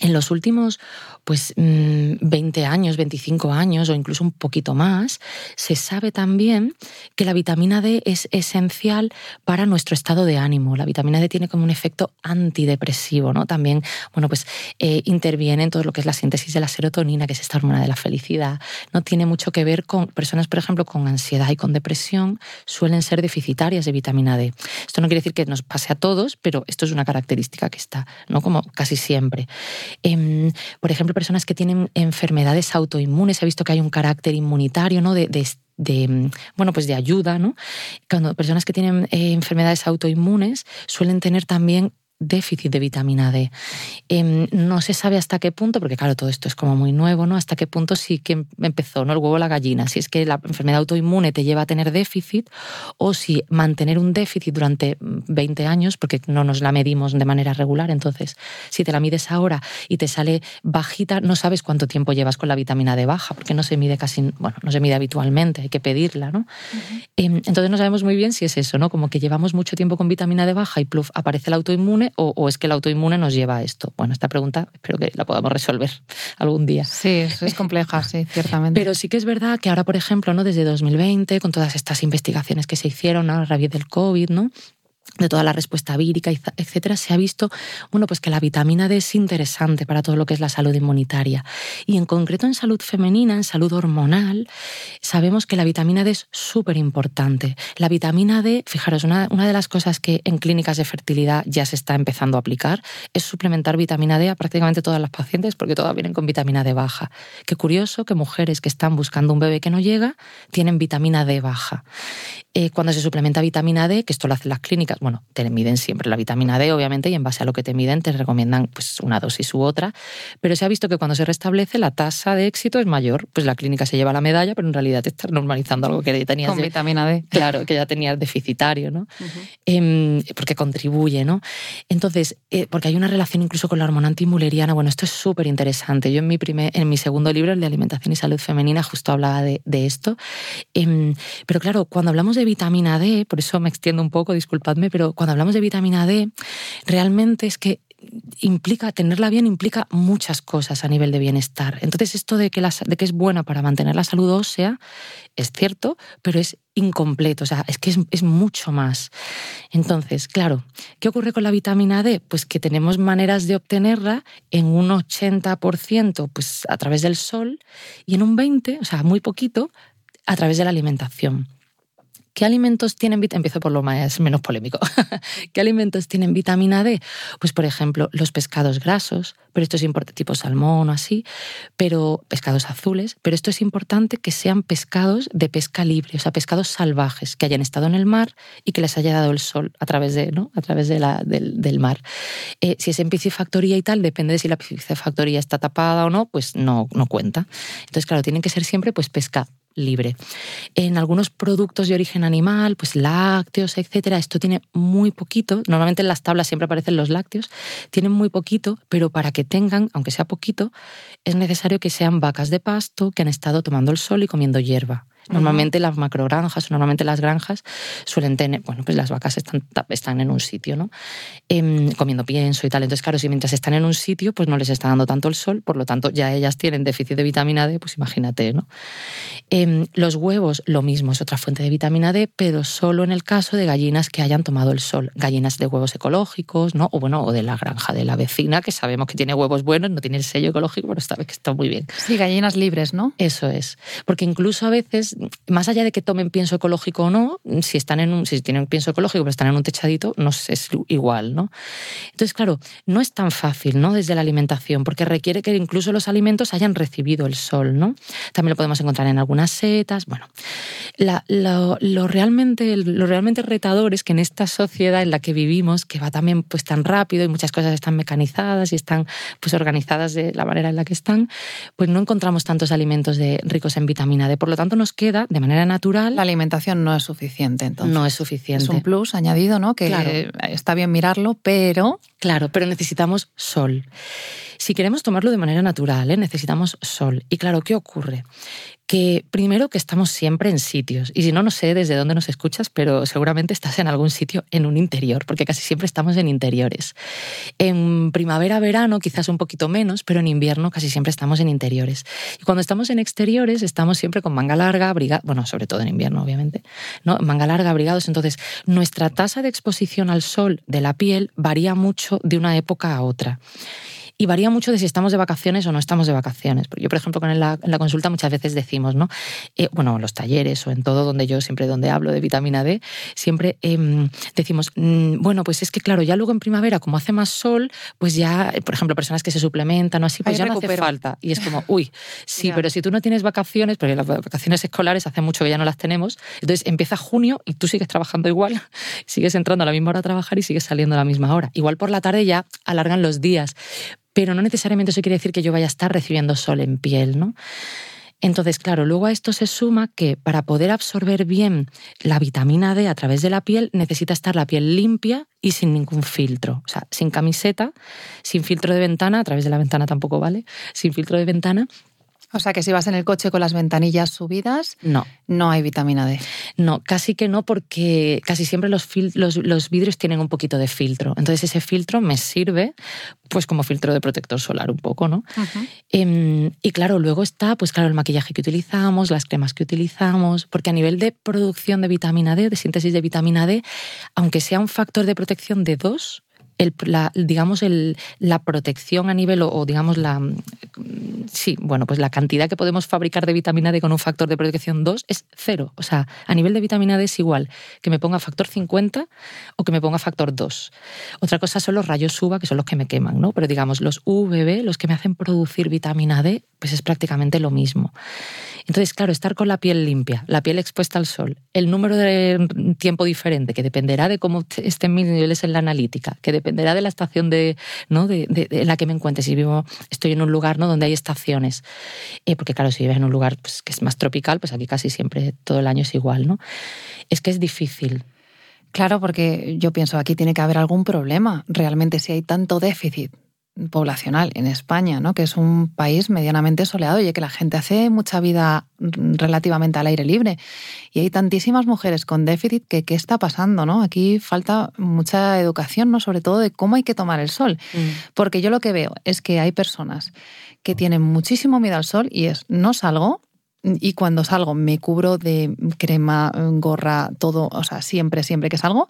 en los últimos pues 20 mm, años, 25 años o incluso un poquito más, se sabe también que la vitamina D es esencial para nuestro estado de ánimo. La vitamina D tiene como un efecto antidepresivo, ¿no? También, bueno, pues eh, interviene en todo lo que es la síntesis de la serotonina, que es esta hormona de la felicidad. No tiene mucho que ver con personas, por ejemplo, con ansiedad y con depresión, suelen ser deficitarias de vitamina D. Esto no quiere decir que nos pase a todos, pero esto es una característica que está, ¿no? Como casi siempre. Em, por ejemplo, personas que tienen enfermedades autoinmunes, he visto que hay un carácter inmunitario, ¿no? De, bueno, pues de ayuda, ¿no? Cuando personas que tienen eh, enfermedades autoinmunes suelen tener también déficit de vitamina D. Em, no se sabe hasta qué punto, porque claro, todo esto es como muy nuevo, ¿no? Hasta qué punto sí que empezó, ¿no? El huevo o la gallina. Si es que la enfermedad autoinmune te lleva a tener déficit o si mantener un déficit durante 20 años, porque no nos la medimos de manera regular, entonces si te la mides ahora y te sale bajita, no sabes cuánto tiempo llevas con la vitamina D baja, porque no se mide casi, bueno, no se mide habitualmente, hay que pedirla, ¿no? Em, entonces no sabemos muy bien si es eso, ¿no? Como que llevamos mucho tiempo con vitamina D baja y pluf, aparece el autoinmune o, es que el autoinmune nos lleva a esto? Bueno, esta pregunta espero que la podamos resolver algún día. Sí, es compleja, sí, ciertamente. Pero sí que es verdad que ahora, por ejemplo, ¿no? desde 2020, con todas estas investigaciones que se hicieron a raíz del COVID, ¿no? De toda la respuesta vírica, etcétera, se ha visto bueno, pues que la vitamina D es interesante para todo lo que es la salud inmunitaria. Y en concreto en salud femenina, en salud hormonal, sabemos que la vitamina D es súper importante. La vitamina D, fijaros, una, de las cosas que en clínicas de fertilidad ya se está empezando a aplicar es suplementar vitamina D a prácticamente todas las pacientes porque todas vienen con vitamina D baja. Qué curioso que mujeres que están buscando un bebé que no llega tienen vitamina D baja. Eh, cuando se suplementa vitamina D, que esto lo hacen las clínicas, bueno, te miden siempre la vitamina D, obviamente, y en base a lo que te miden te recomiendan pues, una dosis u otra, pero se ha visto que cuando se restablece la tasa de éxito es mayor. Pues la clínica se lleva la medalla, pero en realidad te está normalizando algo que ya tenías. Con vitamina D. Claro, que ya tenías deficitario, ¿no? Em, porque contribuye, ¿no? Entonces, eh, porque hay una relación incluso con la hormona antimuleriana, bueno, esto es súper interesante. Yo en mi, primer, en mi segundo libro, el de Alimentación y Salud Femenina, justo hablaba de, de esto. Em, pero claro, cuando hablamos de vitamina D, por eso me extiendo un poco, disculpadme, pero cuando hablamos de vitamina D, realmente es que implica, tenerla bien implica muchas cosas a nivel de bienestar. Entonces, esto de que, de que es buena para mantener la salud ósea es cierto, pero es incompleto, o sea, es que es, es, mucho más. Entonces, claro, ¿qué ocurre con la vitamina D? Pues que tenemos maneras de obtenerla en un 80% pues, a través del sol y en un 20%, o sea, muy poquito, a través de la alimentación. ¿Qué alimentos tienen vitamina Empiezo por lo más, menos polémico. ¿Qué alimentos tienen vitamina D? Pues, por ejemplo, los pescados grasos, pero esto es importante, tipo salmón o así, pero pescados azules, pero esto es importante que sean pescados de pesca libre, o sea, pescados salvajes, que hayan estado en el mar y que les haya dado el sol a través, de, ¿no? a través de la, del, mar. Eh, si es en piscifactoría y tal, depende de si la piscifactoría está tapada o no, pues no, no cuenta. Entonces, claro, tienen que ser siempre pues pesca libre. En algunos productos de origen animal, pues lácteos, etcétera, esto tiene muy poquito. Normalmente en las tablas siempre aparecen los lácteos, tienen muy poquito, pero para que tengan, aunque sea poquito, es necesario que sean vacas de pasto que han estado tomando el sol y comiendo hierba. Normalmente las macrogranjas, normalmente las granjas suelen tener, bueno, pues las vacas están, están en un sitio, ¿no? Em, comiendo pienso y tal. Entonces, claro, si mientras están en un sitio, pues no les está dando tanto el sol, por lo tanto, ya ellas tienen déficit de vitamina D, pues imagínate, ¿no? Em, los huevos, lo mismo, es otra fuente de vitamina D, pero solo en el caso de gallinas que hayan tomado el sol. Gallinas de huevos ecológicos, ¿no? O bueno, o de la granja de la vecina, que sabemos que tiene huevos buenos, no tiene el sello ecológico, pero vez que está muy bien. Sí, gallinas libres, ¿no? Eso es. Porque incluso a veces más allá de que tomen pienso ecológico o no, si están en un, si tienen pienso ecológico pero están en un techadito, no es igual, ¿no? Entonces, claro, no es tan fácil, ¿no? Desde la alimentación, porque requiere que incluso los alimentos hayan recibido el sol, ¿no? También lo podemos encontrar en algunas setas. Bueno, lo, realmente, lo realmente retador es que en esta sociedad en la que vivimos, que va también pues tan rápido y muchas cosas están mecanizadas y están pues organizadas de la manera en la que están, pues no encontramos tantos alimentos de, ricos en vitamina D. Por lo tanto, nos queda de manera natural. La alimentación no es suficiente, entonces. No es suficiente. Es un plus añadido, ¿no? Que está bien mirarlo, pero. Claro, pero necesitamos sol. Si queremos tomarlo de manera natural, ¿eh? necesitamos sol. Y claro, ¿qué ocurre? Que primero que estamos siempre en sitios, y si no, no sé desde dónde nos escuchas, pero seguramente estás en algún sitio en un interior, porque casi siempre estamos en interiores. En primavera, verano quizás un poquito menos, pero en invierno casi siempre estamos en interiores. Y cuando estamos en exteriores estamos siempre con manga larga, abrigados, bueno, sobre todo en invierno obviamente, ¿no? manga larga, abrigados, entonces nuestra tasa de exposición al sol de la piel varía mucho de una época a otra. Y varía mucho de si estamos de vacaciones o no estamos de vacaciones. Porque yo, por ejemplo, con en la, consulta muchas veces decimos, ¿no? Eh, bueno, en los talleres o en todo donde yo siempre donde hablo de vitamina D, siempre em, decimos, mm, bueno, pues es que claro, ya luego en primavera, como hace más sol, pues ya, por ejemplo, personas que se suplementan o así, pues ya no hace falta. Y es como, uy, sí, pero si tú no tienes vacaciones, porque las vacaciones escolares hace mucho que ya no las tenemos, entonces empieza junio y tú sigues trabajando igual, sigues entrando a la misma hora a trabajar y sigues saliendo a la misma hora. Igual por la tarde ya alargan los días, pero no necesariamente eso quiere decir que yo vaya a estar recibiendo sol en piel, ¿no? Entonces, claro, luego a esto se suma que para poder absorber bien la vitamina D a través de la piel necesita estar la piel limpia y sin ningún filtro. O sea, sin camiseta, sin filtro de ventana, a través de la ventana tampoco vale, sin filtro de ventana o sea que si vas en el coche con las ventanillas subidas, no. No hay vitamina D. No, casi que no, porque casi siempre los, los, vidrios tienen un poquito de filtro. Entonces ese filtro me sirve pues como filtro de protector solar un poco, ¿no? Em, y claro, luego está, pues claro, el maquillaje que utilizamos, las cremas que utilizamos, porque a nivel de producción de vitamina D, de síntesis de vitamina D, aunque sea un factor de protección de 2, la, digamos, la protección a nivel o, digamos la sí, bueno, pues la cantidad que podemos fabricar de vitamina D con un factor de protección 2 es cero. O sea, a nivel de vitamina D es igual que me ponga factor 50 o que me ponga factor 2. Otra cosa son los rayos UVA, que son los que me queman, ¿no? Pero digamos, los UVB, los que me hacen producir vitamina D, pues es prácticamente lo mismo. Entonces, claro, estar con la piel limpia, la piel expuesta al sol, el número de tiempo diferente, que dependerá de cómo estén mis niveles en la analítica, que dependerá de la estación de, ¿no? de, en la que me encuentre. Si vivo, estoy en un lugar ¿no? donde hay estaciones, eh, porque claro, si vives en un lugar pues, que es más tropical, pues aquí casi siempre todo el año es igual, ¿no? Es que es difícil. Claro, porque yo pienso aquí tiene que haber algún problema. Realmente, si hay tanto déficit poblacional en España, ¿no? que es un país medianamente soleado y que la gente hace mucha vida relativamente al aire libre. Y hay tantísimas mujeres con déficit que qué está pasando, ¿no? Aquí falta mucha educación, ¿no? Sobre todo de cómo hay que tomar el sol. Mm. Porque yo lo que veo es que hay personas que tienen muchísimo miedo al sol y es no salgo y cuando salgo me cubro de crema, gorra, todo, o sea, siempre, siempre que salgo.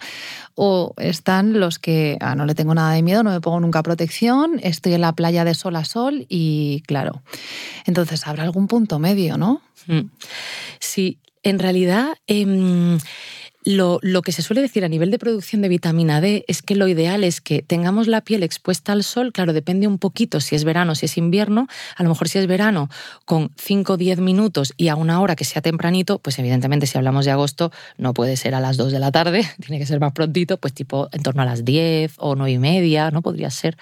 O están los que ah, no le tengo nada de miedo, no me pongo nunca protección, estoy en la playa de sol a sol y claro. Entonces, habrá algún punto medio, ¿no? Mm. Sí, en realidad... Em, lo, que se suele decir a nivel de producción de vitamina D es que lo ideal es que tengamos la piel expuesta al sol, claro, depende un poquito si es verano, si es invierno, a lo mejor si es verano con 5 o 10 minutos y a una hora que sea tempranito, pues evidentemente si hablamos de agosto no puede ser a las 2 de la tarde, tiene que ser más prontito, pues tipo en torno a las 10 o 9 y media, ¿no? Podría ser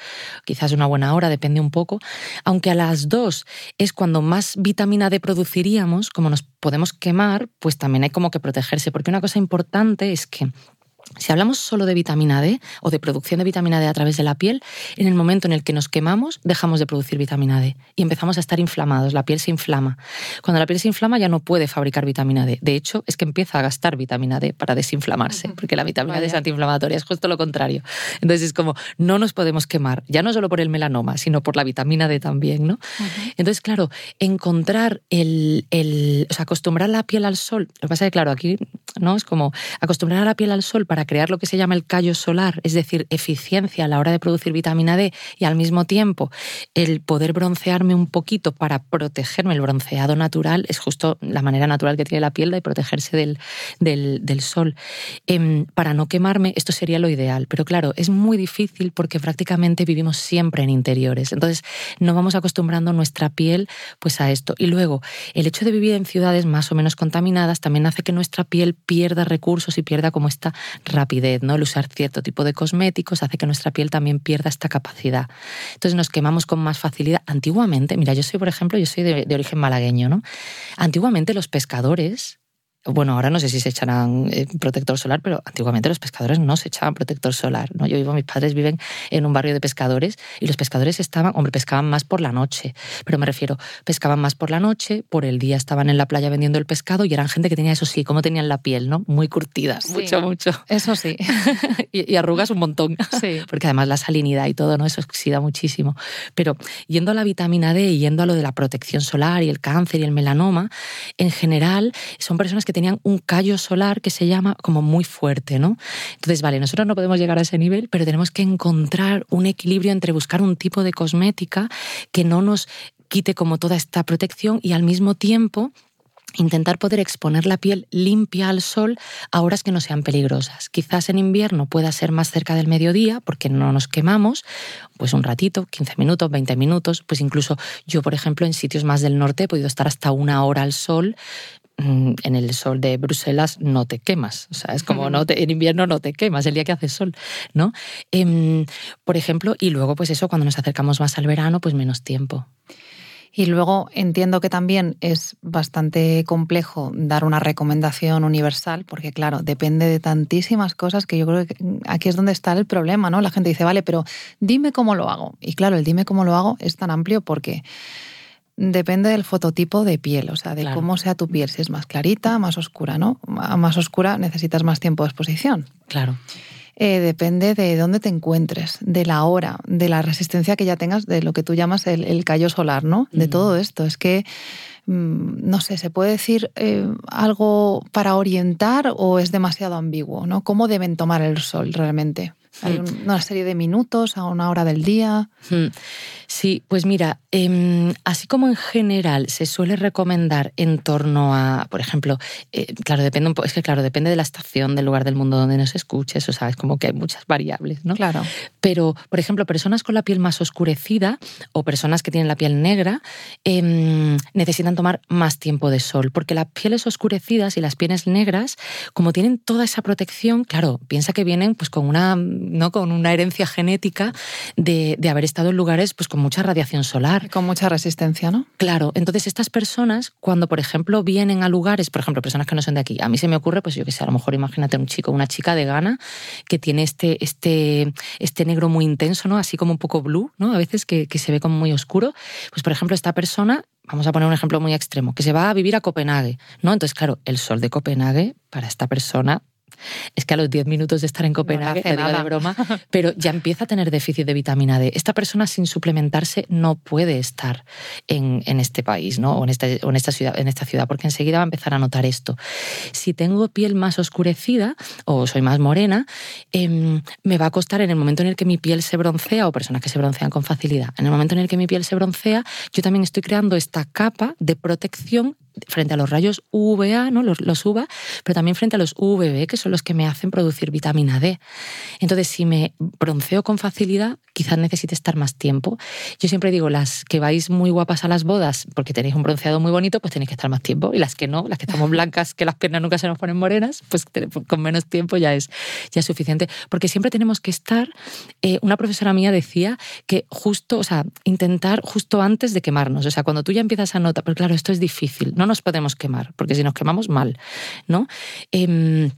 quizás una buena hora, depende un poco, aunque a las 2 es cuando más vitamina D produciríamos, como nos podemos quemar, pues también hay como que protegerse, porque una cosa importante es que si hablamos solo de vitamina D o de producción de vitamina D a través de la piel, en el momento en el que nos quemamos, dejamos de producir vitamina D y empezamos a estar inflamados, la piel se inflama. Cuando la piel se inflama ya no puede fabricar vitamina D. De hecho, es que empieza a gastar vitamina D para desinflamarse, porque la vitamina D es antiinflamatoria, es justo lo contrario. Entonces es como, no nos podemos quemar, ya no solo por el melanoma, sino por la vitamina D también, ¿no? Entonces, claro, encontrar el, el, o sea, acostumbrar la piel al sol, lo que pasa es que, claro, aquí, ¿no? Es como acostumbrar a la piel al sol para crear lo que se llama el callo solar, es decir, eficiencia a la hora de producir vitamina D y al mismo tiempo el poder broncearme un poquito para protegerme, el bronceado natural es justo la manera natural que tiene la piel de protegerse del, del, sol. Em, para no quemarme, esto sería lo ideal, pero claro, es muy difícil porque prácticamente vivimos siempre en interiores, entonces no vamos acostumbrando nuestra piel pues a esto. Y luego, el hecho de vivir en ciudades más o menos contaminadas también hace que nuestra piel pierda recursos y pierda como esta rapidez, ¿no? El usar cierto tipo de cosméticos hace que nuestra piel también pierda esta capacidad. Entonces nos quemamos con más facilidad. Antiguamente, mira, yo soy, por ejemplo, yo soy de, de origen malagueño, ¿no? Antiguamente los pescadores bueno, ahora no sé si se echarán eh, protector solar, pero antiguamente los pescadores no se echaban protector solar. ¿no? Yo vivo, mis padres viven en un barrio de pescadores y los pescadores estaban, hombre, pescaban más por la noche, pero me refiero, pescaban más por la noche, por el día estaban en la playa vendiendo el pescado y eran gente que tenía eso sí, como tenían la piel, ¿no? Muy curtidas, mucho, mucho. Eso sí. y, arrugas un montón. Sí. Porque además la salinidad y todo, ¿no? Eso oxida muchísimo. Pero yendo a la vitamina D y yendo a lo de la protección solar y el cáncer y el melanoma, en general son personas que tenían un callo solar que se llama como muy fuerte, ¿no? Entonces, vale, nosotros no podemos llegar a ese nivel, pero tenemos que encontrar un equilibrio entre buscar un tipo de cosmética que no nos quite como toda esta protección y al mismo tiempo intentar poder exponer la piel limpia al sol a horas que no sean peligrosas. Quizás en invierno pueda ser más cerca del mediodía porque no nos quemamos, pues un ratito, 15 minutos, 20 minutos, pues incluso yo, por ejemplo, en sitios más del norte he podido estar hasta una hora al sol en el sol de Bruselas no te quemas. O sea, es como no en invierno no te quemas el día que hace sol, ¿no? Em, por ejemplo, y luego, pues eso, cuando nos acercamos más al verano, pues menos tiempo. Y luego entiendo que también es bastante complejo dar una recomendación universal, porque claro, depende de tantísimas cosas que yo creo que aquí es donde está el problema, ¿no? La gente dice, vale, pero dime cómo lo hago. Y claro, el dime cómo lo hago es tan amplio porque depende del fototipo de piel, o sea, de cómo sea tu piel, si es más clarita, más oscura, ¿no? más oscura necesitas más tiempo de exposición. Claro. Eh, depende de dónde te encuentres, de la hora, de la resistencia que ya tengas, de lo que tú llamas el, callo solar, ¿no? De todo esto. Es que, mm, no sé, ¿se puede decir eh, algo para orientar o es demasiado ambiguo, ¿no? ¿Cómo deben tomar el sol realmente? ¿Hay hmm. una serie de minutos a una hora del día? Sí, pues mira, em, así como en general se suele recomendar en torno a, por ejemplo, eh, claro, depende un poco, es que claro, depende de la estación, del lugar del mundo donde nos escuches, o sabes, como que hay muchas variables, ¿no? Claro. Pero, por ejemplo, personas con la piel más oscurecida o personas que tienen la piel negra em, necesitan tomar más tiempo de sol, porque las pieles oscurecidas y las pieles negras, como tienen toda esa protección, claro, piensa que vienen pues con una ¿no? con una herencia genética de, haber estado en lugares pues, con mucha radiación solar. Con mucha resistencia, ¿no? Claro, entonces estas personas, cuando por ejemplo vienen a lugares, por ejemplo, personas que no son de aquí, a mí se me ocurre, pues yo que sé, a lo mejor imagínate un chico, una chica de Ghana que tiene este, este, este negro muy intenso, ¿no? Así como un poco blue, ¿no? A veces que, que se ve como muy oscuro. Pues por ejemplo, esta persona vamos a poner un ejemplo muy extremo, que se va a vivir a Copenhague, ¿no? Entonces, claro, el sol de Copenhague para esta persona es que a los 10 minutos de estar en Copenhague, no de broma, pero ya empieza a tener déficit de vitamina D. Esta persona sin suplementarse no puede estar en, este país, ¿no? O en, esta, en, esta ciudad, en esta ciudad, porque enseguida va a empezar a notar esto. Si tengo piel más oscurecida o soy más morena, em, me va a costar en el momento en el que mi piel se broncea, o personas que se broncean con facilidad, en el momento en el que mi piel se broncea, yo también estoy creando esta capa de protección frente a los rayos UVA, ¿no? los, los, UVA, pero también frente a los UVB, que son los que me hacen producir vitamina D. Entonces, si me bronceo con facilidad, quizás necesite estar más tiempo. Yo siempre digo, las que vais muy guapas a las bodas porque tenéis un bronceado muy bonito, pues tenéis que estar más tiempo. Y las que no, las que estamos blancas, que las piernas nunca se nos ponen morenas, pues con menos tiempo ya es, ya suficiente. Porque siempre tenemos que estar, eh, una profesora mía decía que justo, o sea, intentar justo antes de quemarnos. O sea, cuando tú ya empiezas a notar, pero claro, esto es difícil, no nos podemos quemar, porque si nos quemamos mal, ¿no? Em,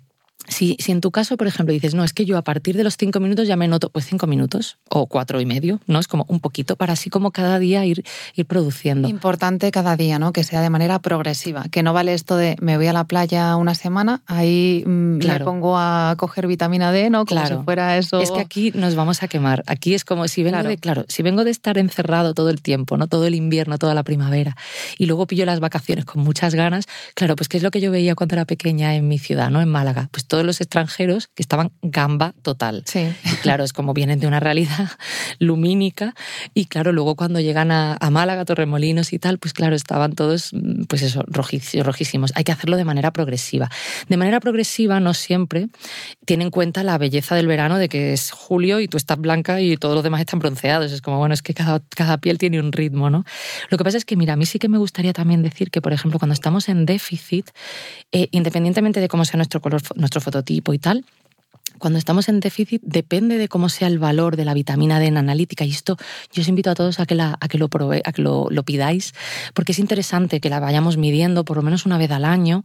si, si, en tu caso, por ejemplo, dices, no, es que yo a partir de los cinco minutos ya me noto, pues cinco minutos o cuatro y medio, ¿no? Es como un poquito para así como cada día ir, ir produciendo. Importante cada día, ¿no? Que sea de manera progresiva, que no vale esto de me voy a la playa una semana, ahí mm, me pongo a coger vitamina D, ¿no? Como si fuera eso. Es que aquí nos vamos a quemar. Aquí es como si vengo de, claro, si vengo de estar encerrado todo el tiempo, ¿no? Todo el invierno, toda la primavera, y luego pillo las vacaciones con muchas ganas, claro, pues qué es lo que yo veía cuando era pequeña en mi ciudad, ¿no? En Málaga. Pues todos los extranjeros que estaban gamba total. Sí. Y claro, es como vienen de una realidad lumínica y claro, luego cuando llegan a, a Málaga, Torremolinos y tal, pues claro, estaban todos, pues eso, rojísimos. Hay que hacerlo de manera progresiva. De manera progresiva no siempre tiene en cuenta la belleza del verano de que es julio y tú estás blanca y todos los demás están bronceados. Es como, bueno, es que cada, cada piel tiene un ritmo, ¿no? Lo que pasa es que, mira, a mí sí que me gustaría también decir que, por ejemplo, cuando estamos en déficit, eh, independientemente de cómo sea nuestro color, nuestro fototipo y tal, cuando estamos en déficit depende de cómo sea el valor de la vitamina D en analítica y esto yo os invito a todos a que, la, a que, lo, a que lo, pidáis porque es interesante que la vayamos midiendo por lo menos una vez al año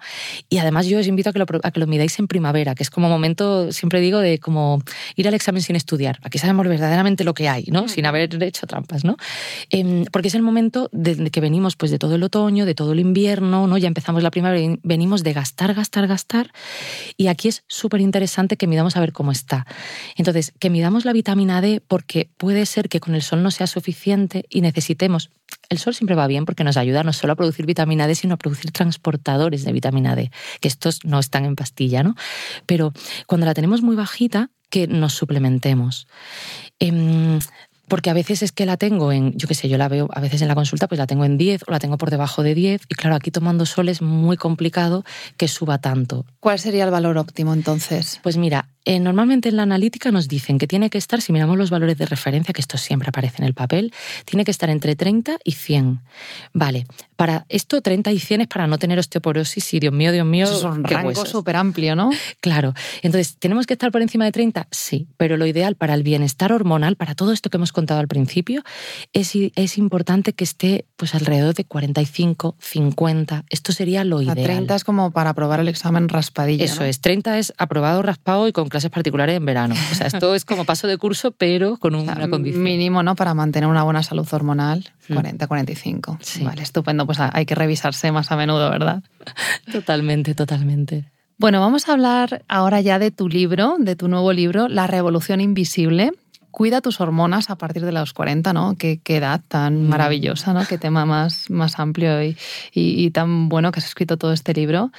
y además yo os invito a que lo, a que lo midáis en primavera que es como momento, siempre digo, de como ir al examen sin estudiar. Aquí sabemos verdaderamente lo que hay, ¿no? Sin haber hecho trampas, ¿no? Em, porque es el momento de que venimos pues de todo el otoño, de todo el invierno, ¿no? Ya empezamos la primavera venimos de gastar, gastar, gastar y aquí es súper interesante que midamos a ver cómo está. Entonces, que midamos la vitamina D porque puede ser que con el sol no sea suficiente y necesitemos. El sol siempre va bien porque nos ayuda no solo a producir vitamina D, sino a producir transportadores de vitamina D, que estos no están en pastilla, ¿no? Pero cuando la tenemos muy bajita, que nos suplementemos. Em, porque a veces es que la tengo en, yo qué sé, yo la veo a veces en la consulta, pues la tengo en 10 o la tengo por debajo de 10 y claro, aquí tomando sol es muy complicado que suba tanto. ¿Cuál sería el valor óptimo entonces? Pues mira, eh, normalmente en la analítica nos dicen que tiene que estar, si miramos los valores de referencia, que esto siempre aparece en el papel, tiene que estar entre 30 y 100. Vale, para esto 30 y 100 es para no tener osteoporosis y Dios mío, Dios mío. Eso es un rango súper amplio, ¿no? Claro. Entonces, ¿tenemos que estar por encima de 30? Sí, pero lo ideal para el bienestar hormonal, para todo esto que hemos contado al principio, es, es importante que esté pues alrededor de 45, 50. Esto sería lo ideal. 30 es como para aprobar el examen raspadilla. Eso es, 30 es aprobado raspado y con clases particulares en verano. O sea, esto es como paso de curso, pero con una condición. Mínimo, ¿no? Para mantener una buena salud hormonal, 40, 45. Vale, estupendo. Pues hay que revisarse más a menudo, ¿verdad? Totalmente, totalmente. Bueno, vamos a hablar ahora ya de tu libro, de tu nuevo libro, La Revolución Invisible. Cuida tus hormonas a partir de los 40, ¿no? Qué, edad tan mm. maravillosa, ¿no? Qué tema más, más amplio y, y, tan bueno que has escrito todo este libro.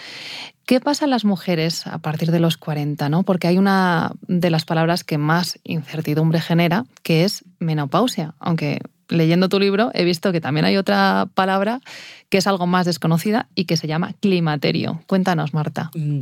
¿Qué pasa a las mujeres a partir de los 40? ¿no? Porque hay una de las palabras que más incertidumbre genera, que es menopausia, aunque leyendo tu libro he visto que también hay otra palabra que es algo más desconocida y que se llama climaterio. Cuéntanos, Marta. Mm,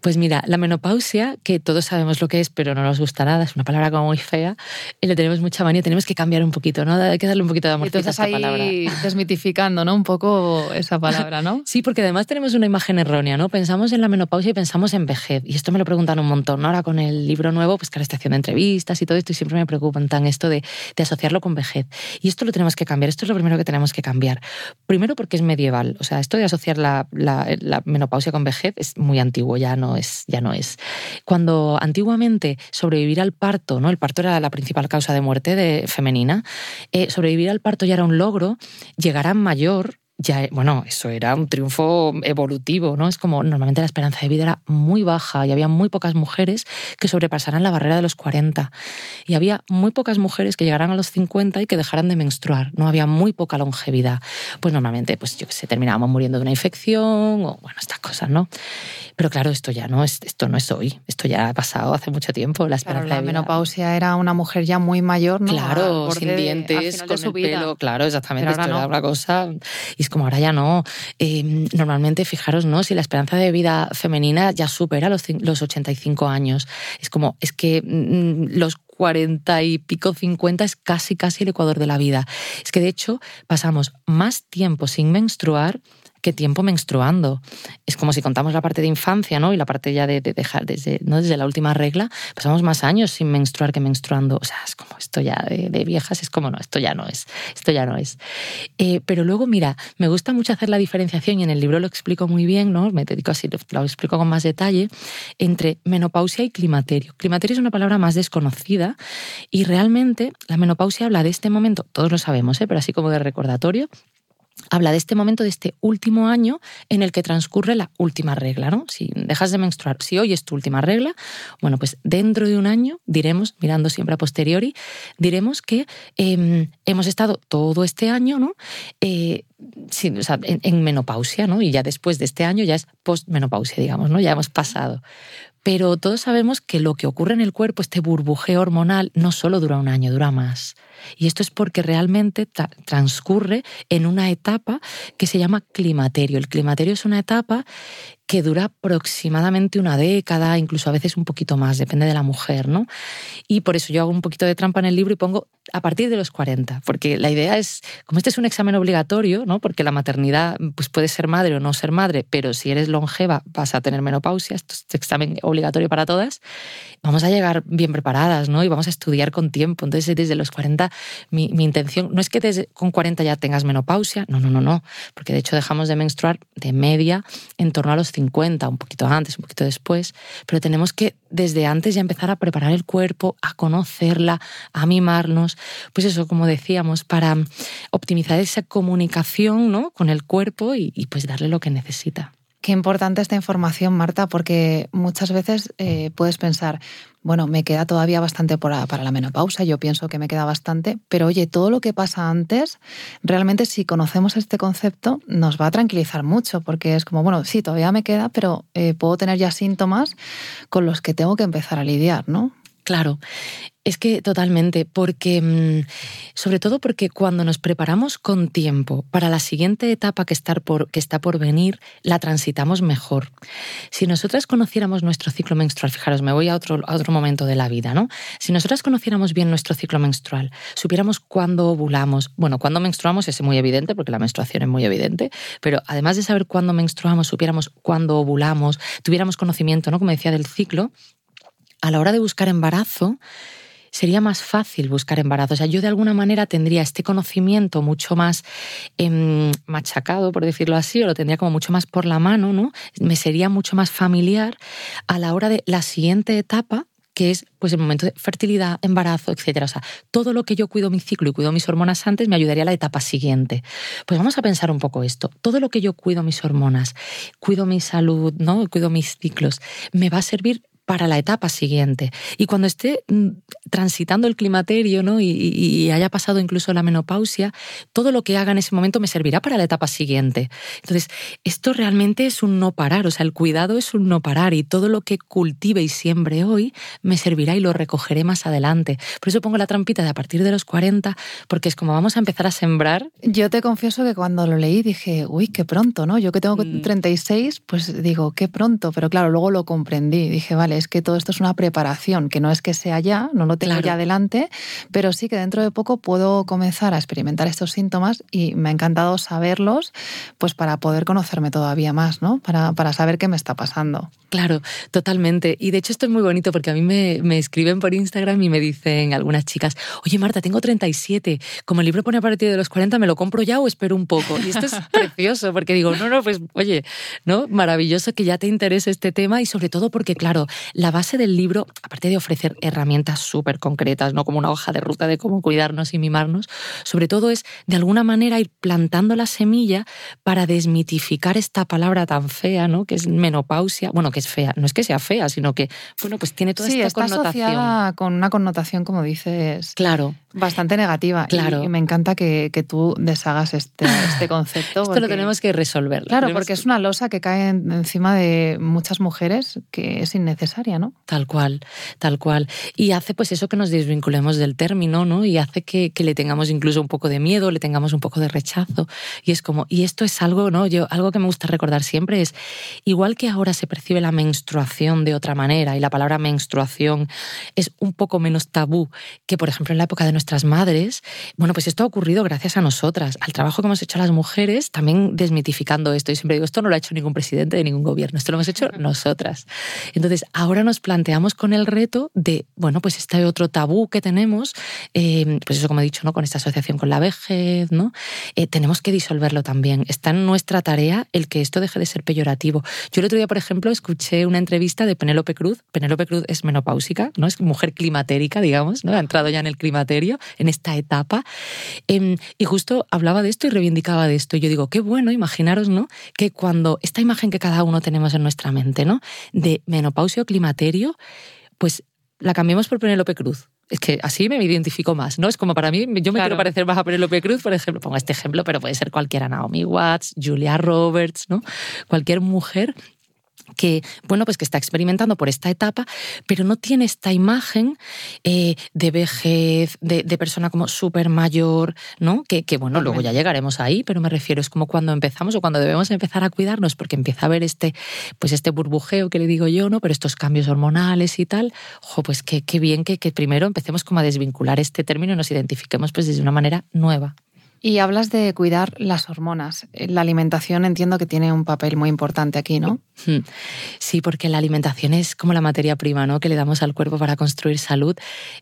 pues mira, la menopausia, que todos sabemos lo que es, pero no nos gusta nada, es una palabra como muy fea, y le tenemos mucha manía, tenemos que cambiar un poquito, ¿no? Hay que darle un poquito de amor a esta ahí palabra. desmitificando, ¿no? Un poco esa palabra, ¿no? sí, porque además tenemos una imagen errónea, ¿no? Pensamos en la menopausia y pensamos en vejez. Y esto me lo preguntan un montón, ¿no? Ahora con el libro nuevo, pues que ahora estoy haciendo entrevistas y todo esto, y siempre me preocupan tan esto de, de asociarlo con vejez. Y esto lo tenemos que cambiar, esto es lo primero que tenemos que cambiar. Primero porque es medieval. O sea, esto de asociar la, menopausia con vejez es muy antiguo, ya no es, ya no es. Cuando antiguamente sobrevivir al parto, ¿no? El parto era la principal causa de muerte de, femenina, eh, sobrevivir al parto ya era un logro, llegar a mayor ya, bueno, eso era un triunfo evolutivo, ¿no? Es como normalmente la esperanza de vida era muy baja y había muy pocas mujeres que sobrepasaran la barrera de los 40 y había muy pocas mujeres que llegaran a los 50 y que dejaran de menstruar, ¿no? Había muy poca longevidad. Pues normalmente, pues yo que sé, terminábamos muriendo de una infección o, bueno, estas cosas, ¿no? Pero claro, esto ya no es, esto no es hoy, esto ya ha pasado hace mucho tiempo. La esperanza la menopausia era una mujer ya muy mayor, ¿no? Claro, sin dientes, con el pelo, claro, exactamente, esto era una cosa... Y es como ahora ya no. Em, normalmente, fijaros, ¿no? Si la esperanza de vida femenina ya supera los, los 85 años. Es como, es que mm, los 40 y pico, 50 es casi, casi el ecuador de la vida. Es que de hecho pasamos más tiempo sin menstruar qué tiempo menstruando. Es como si contamos la parte de infancia, ¿no? Y la parte ya de, dejar desde, ¿no? desde la última regla, pasamos más años sin menstruar que menstruando. O sea, es como esto ya de, viejas, es como no, esto ya no es, esto ya no es. Eh, pero luego, mira, me gusta mucho hacer la diferenciación y en el libro lo explico muy bien, ¿no? Me dedico así, lo explico con más detalle, entre menopausia y climaterio. Climaterio es una palabra más desconocida y realmente la menopausia habla de este momento, todos lo sabemos, ¿eh? pero así como de recordatorio, habla de este momento, de este último año en el que transcurre la última regla, ¿no? Si dejas de menstruar, si hoy es tu última regla, bueno, pues dentro de un año diremos, mirando siempre a posteriori, diremos que em, hemos estado todo este año, ¿no? Eh, en, menopausia, ¿no? Y ya después de este año ya es postmenopausia, digamos, ¿no? Ya hemos pasado. Pero todos sabemos que lo que ocurre en el cuerpo, este burbujeo hormonal, no solo dura un año, dura más. Y esto es porque realmente transcurre en una etapa que se llama climaterio. El climaterio es una etapa que dura aproximadamente una década, incluso a veces un poquito más, depende de la mujer, ¿no? Y por eso yo hago un poquito de trampa en el libro y pongo a partir de los 40, porque la idea es, como este es un examen obligatorio, ¿no? Porque la maternidad pues puede ser madre o no ser madre, pero si eres longeva vas a tener menopausia, esto es examen obligatorio para todas, vamos a llegar bien preparadas, ¿no? Y vamos a estudiar con tiempo. Entonces, desde los 40 mi, intención no es que desde, con 40 ya tengas menopausia, no, no, no, no, porque de hecho dejamos de menstruar de media en torno a los 50, un poquito antes, un poquito después, pero tenemos que desde antes ya empezar a preparar el cuerpo, a conocerla, a mimarnos, pues eso, como decíamos, para optimizar esa comunicación ¿no? con el cuerpo y, y pues darle lo que necesita. Qué importante esta información, Marta, porque muchas veces eh, puedes pensar, bueno, me queda todavía bastante para, la menopausa, yo pienso que me queda bastante, pero oye, todo lo que pasa antes, realmente si conocemos este concepto, nos va a tranquilizar mucho, porque es como, bueno, sí, todavía me queda, pero eh, puedo tener ya síntomas con los que tengo que empezar a lidiar, ¿no? Claro, es que totalmente, porque mm, sobre todo porque cuando nos preparamos con tiempo para la siguiente etapa que, está por venir, la transitamos mejor. Si nosotras conociéramos nuestro ciclo menstrual, fijaros, me voy a otro, a otro momento de la vida, ¿no? Si nosotras conociéramos bien nuestro ciclo menstrual, supiéramos cuándo ovulamos, bueno, cuándo menstruamos es muy evidente, porque la menstruación es muy evidente, pero además de saber cuándo menstruamos, supiéramos cuándo ovulamos, tuviéramos conocimiento, ¿no? Como decía, del ciclo, a la hora de buscar embarazo, sería más fácil buscar embarazo. O sea, yo de alguna manera tendría este conocimiento mucho más em, machacado, por decirlo así, o lo tendría como mucho más por la mano, ¿no? Me sería mucho más familiar a la hora de la siguiente etapa que es pues el momento de fertilidad, embarazo, etcétera. O sea, todo lo que yo cuido mi ciclo y cuido mis hormonas antes me ayudaría a la etapa siguiente. Pues vamos a pensar un poco esto. Todo lo que yo cuido mis hormonas, cuido mi salud, ¿no? Cuido mis ciclos, me va a servir para la etapa siguiente. Y cuando esté mm, transitando el climaterio ¿no? y, haya pasado incluso la menopausia, todo lo que haga en ese momento me servirá para la etapa siguiente. Entonces, esto realmente es un no parar, o sea, el cuidado es un no parar y todo lo que cultive y siembre hoy me servirá y lo recogeré más adelante. Por eso pongo la trampita de a partir de los 40, porque es como vamos a empezar a sembrar. Yo te confieso que cuando lo leí dije, uy, qué pronto, ¿no? Yo que tengo 36, mm. pues digo, qué pronto, pero claro, luego lo comprendí. Dije, vale, es que todo esto es una preparación, que no es que sea ya, no lo tengo ya adelante, pero sí que dentro de poco puedo comenzar a experimentar estos síntomas y me ha encantado saberlos, pues para poder conocerme todavía más, ¿no? Para, para saber qué me está pasando. Claro, totalmente. Y de hecho esto es muy bonito porque a mí me, me escriben por Instagram y me dicen algunas chicas, oye Marta, tengo 37, como el libro pone a partir de los 40, ¿me lo compro ya o espero un poco? Y esto es precioso porque digo, no, no, pues oye, ¿no? Maravilloso que ya te interese este tema y sobre todo porque, claro, la base del libro, aparte de ofrecer herramientas súper concretas, no como una hoja de ruta de cómo cuidarnos y mimarnos, sobre todo es de alguna manera ir plantando la semilla para desmitificar esta palabra tan fea, ¿no? Que es menopausia. Bueno, que es fea. No es que sea fea, sino que, bueno, pues tiene toda esta está connotación. Asociada con una connotación, como dices. Claro. Bastante negativa. Claro. Y, me encanta que, que, tú deshagas este, este concepto. Esto lo tenemos que resolver. Claro, porque es una losa que cae encima de muchas mujeres que es innecesaria, ¿no? Tal cual, tal cual. Y hace pues eso que nos desvinculemos del término, ¿no? Y hace que, que le tengamos incluso un poco de miedo, le tengamos un poco de rechazo. Y es como, y esto es algo, ¿no? Yo, algo que me gusta recordar siempre es, igual que ahora se percibe la menstruación de otra manera y la palabra menstruación es un poco menos tabú que, por ejemplo, en la época de nuestras madres, bueno, pues esto ha ocurrido gracias a nosotras, al trabajo que hemos hecho las mujeres, también desmitificando esto. Y siempre digo, esto no lo ha hecho ningún presidente de ningún gobierno, esto lo hemos hecho nosotras. Entonces, ahora nos planteamos con el reto de, bueno, pues este otro tabú que tenemos, eh, pues eso como he dicho, ¿no? Con esta asociación con la vejez, ¿no? Eh, tenemos que disolverlo también. Está en nuestra tarea el que esto deje de ser peyorativo. Yo el otro día, por ejemplo, escuché una entrevista de Penélope Cruz. Penélope Cruz es menopáusica, ¿no? Es mujer climatérica, digamos, ¿no? Ha entrado ya en el climaterio, en esta etapa. Em, y justo hablaba de esto y reivindicaba de esto. Y yo digo, qué bueno, imaginaros, ¿no? Que cuando esta imagen que cada uno tenemos en nuestra mente, ¿no? De menopausia o climaterio, pues la cambiemos por Penélope Cruz Es que así me identifico más, ¿no? Es como para mí, yo me quiero parecer más a Penelope Cruz, por ejemplo, pongo este ejemplo, pero puede ser cualquiera, Naomi Watts, Julia Roberts, ¿no? Cualquier mujer que, bueno, pues que está experimentando por esta etapa, pero no tiene esta imagen eh, de vejez, de, persona como súper mayor, ¿no? Que, bueno, luego ya llegaremos ahí, pero me refiero, es como cuando empezamos o cuando debemos empezar a cuidarnos, porque empieza a haber este, pues este burbujeo que le digo yo, ¿no? Pero estos cambios hormonales y tal, ojo, pues qué, bien que, que primero empecemos como a desvincular este término y nos identifiquemos pues desde una manera nueva. Y hablas de cuidar las hormonas. La alimentación entiendo que tiene un papel muy importante aquí, ¿no? Hmm. Sí, porque la alimentación es como la materia prima, ¿no? Que le damos al cuerpo para construir salud.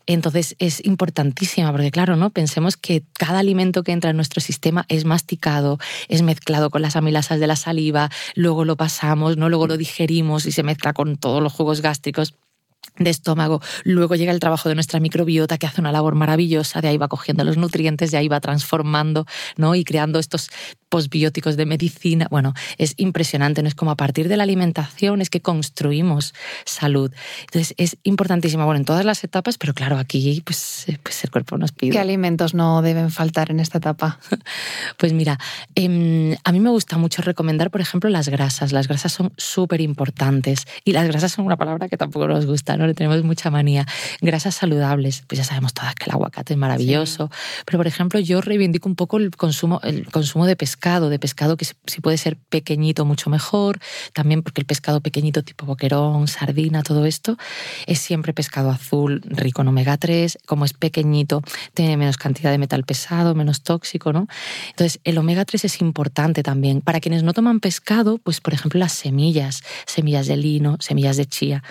Entonces es importantísima, porque claro, ¿no? Pensemos que cada alimento que entra en nuestro sistema es masticado, es mezclado con las amilasas de la saliva, luego lo pasamos, ¿no? Luego lo digerimos y se mezcla con todos los jugos gástricos de estómago. Luego llega el trabajo de nuestra microbiota que hace una labor maravillosa, de ahí va cogiendo los nutrientes, de ahí va transformando ¿no? y creando estos posbióticos de medicina. Bueno, es impresionante, ¿no? Es como a partir de la alimentación es que construimos salud. Entonces es importantísimo, bueno, en todas las etapas, pero claro, aquí pues, eh, pues el cuerpo nos pide. ¿Qué alimentos no deben faltar en esta etapa? Pues mira, em, a mí me gusta mucho recomendar, por ejemplo, las grasas. Las grasas son súper importantes y las grasas son una palabra que tampoco nos gusta, ¿no? Le tenemos mucha manía. Grasas saludables, pues ya sabemos todas que el aguacate es maravilloso, pero por ejemplo yo reivindico un poco el consumo, el consumo de pescado de pescado que si puede ser pequeñito mucho mejor, también porque el pescado pequeñito tipo boquerón, sardina, todo esto, es siempre pescado azul rico en omega 3, como es pequeñito, tiene menos cantidad de metal pesado, menos tóxico, ¿no? Entonces, el omega 3 es importante también. Para quienes no toman pescado, pues por ejemplo las semillas, semillas de lino, semillas de chía.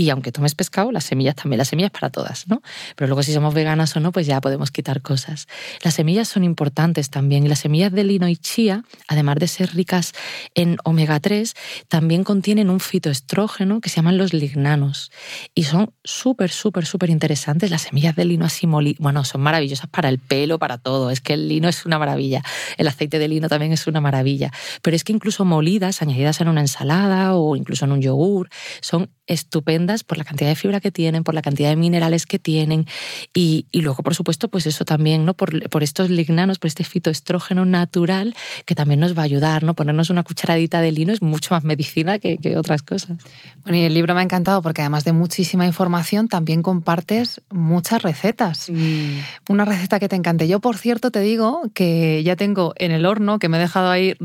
Y aunque tomes pescado, las semillas también, las semillas para todas, ¿no? Pero luego si somos veganas o no, pues ya podemos quitar cosas. Las semillas son importantes también. Y las semillas de lino y chía, además de ser ricas en omega 3, también contienen un fitoestrógeno que se llaman los lignanos. Y son súper, súper, súper interesantes. Las semillas de lino así molidas, bueno, son maravillosas para el pelo, para todo. Es que el lino es una maravilla. El aceite de lino también es una maravilla. Pero es que incluso molidas, añadidas en una ensalada o incluso en un yogur, son estupendas por la cantidad de fibra que tienen, por la cantidad de minerales que tienen y, luego, por supuesto, pues eso también, ¿no? Por, estos lignanos, por este fitoestrógeno natural que también nos va a ayudar, ¿no? Ponernos una cucharadita de lino es mucho más medicina que, otras cosas. Bueno, y el libro me ha encantado porque además de muchísima información, también compartes muchas recetas. Una receta que te encante. Yo, por cierto, te digo que ya tengo en el horno, que me he dejado ahí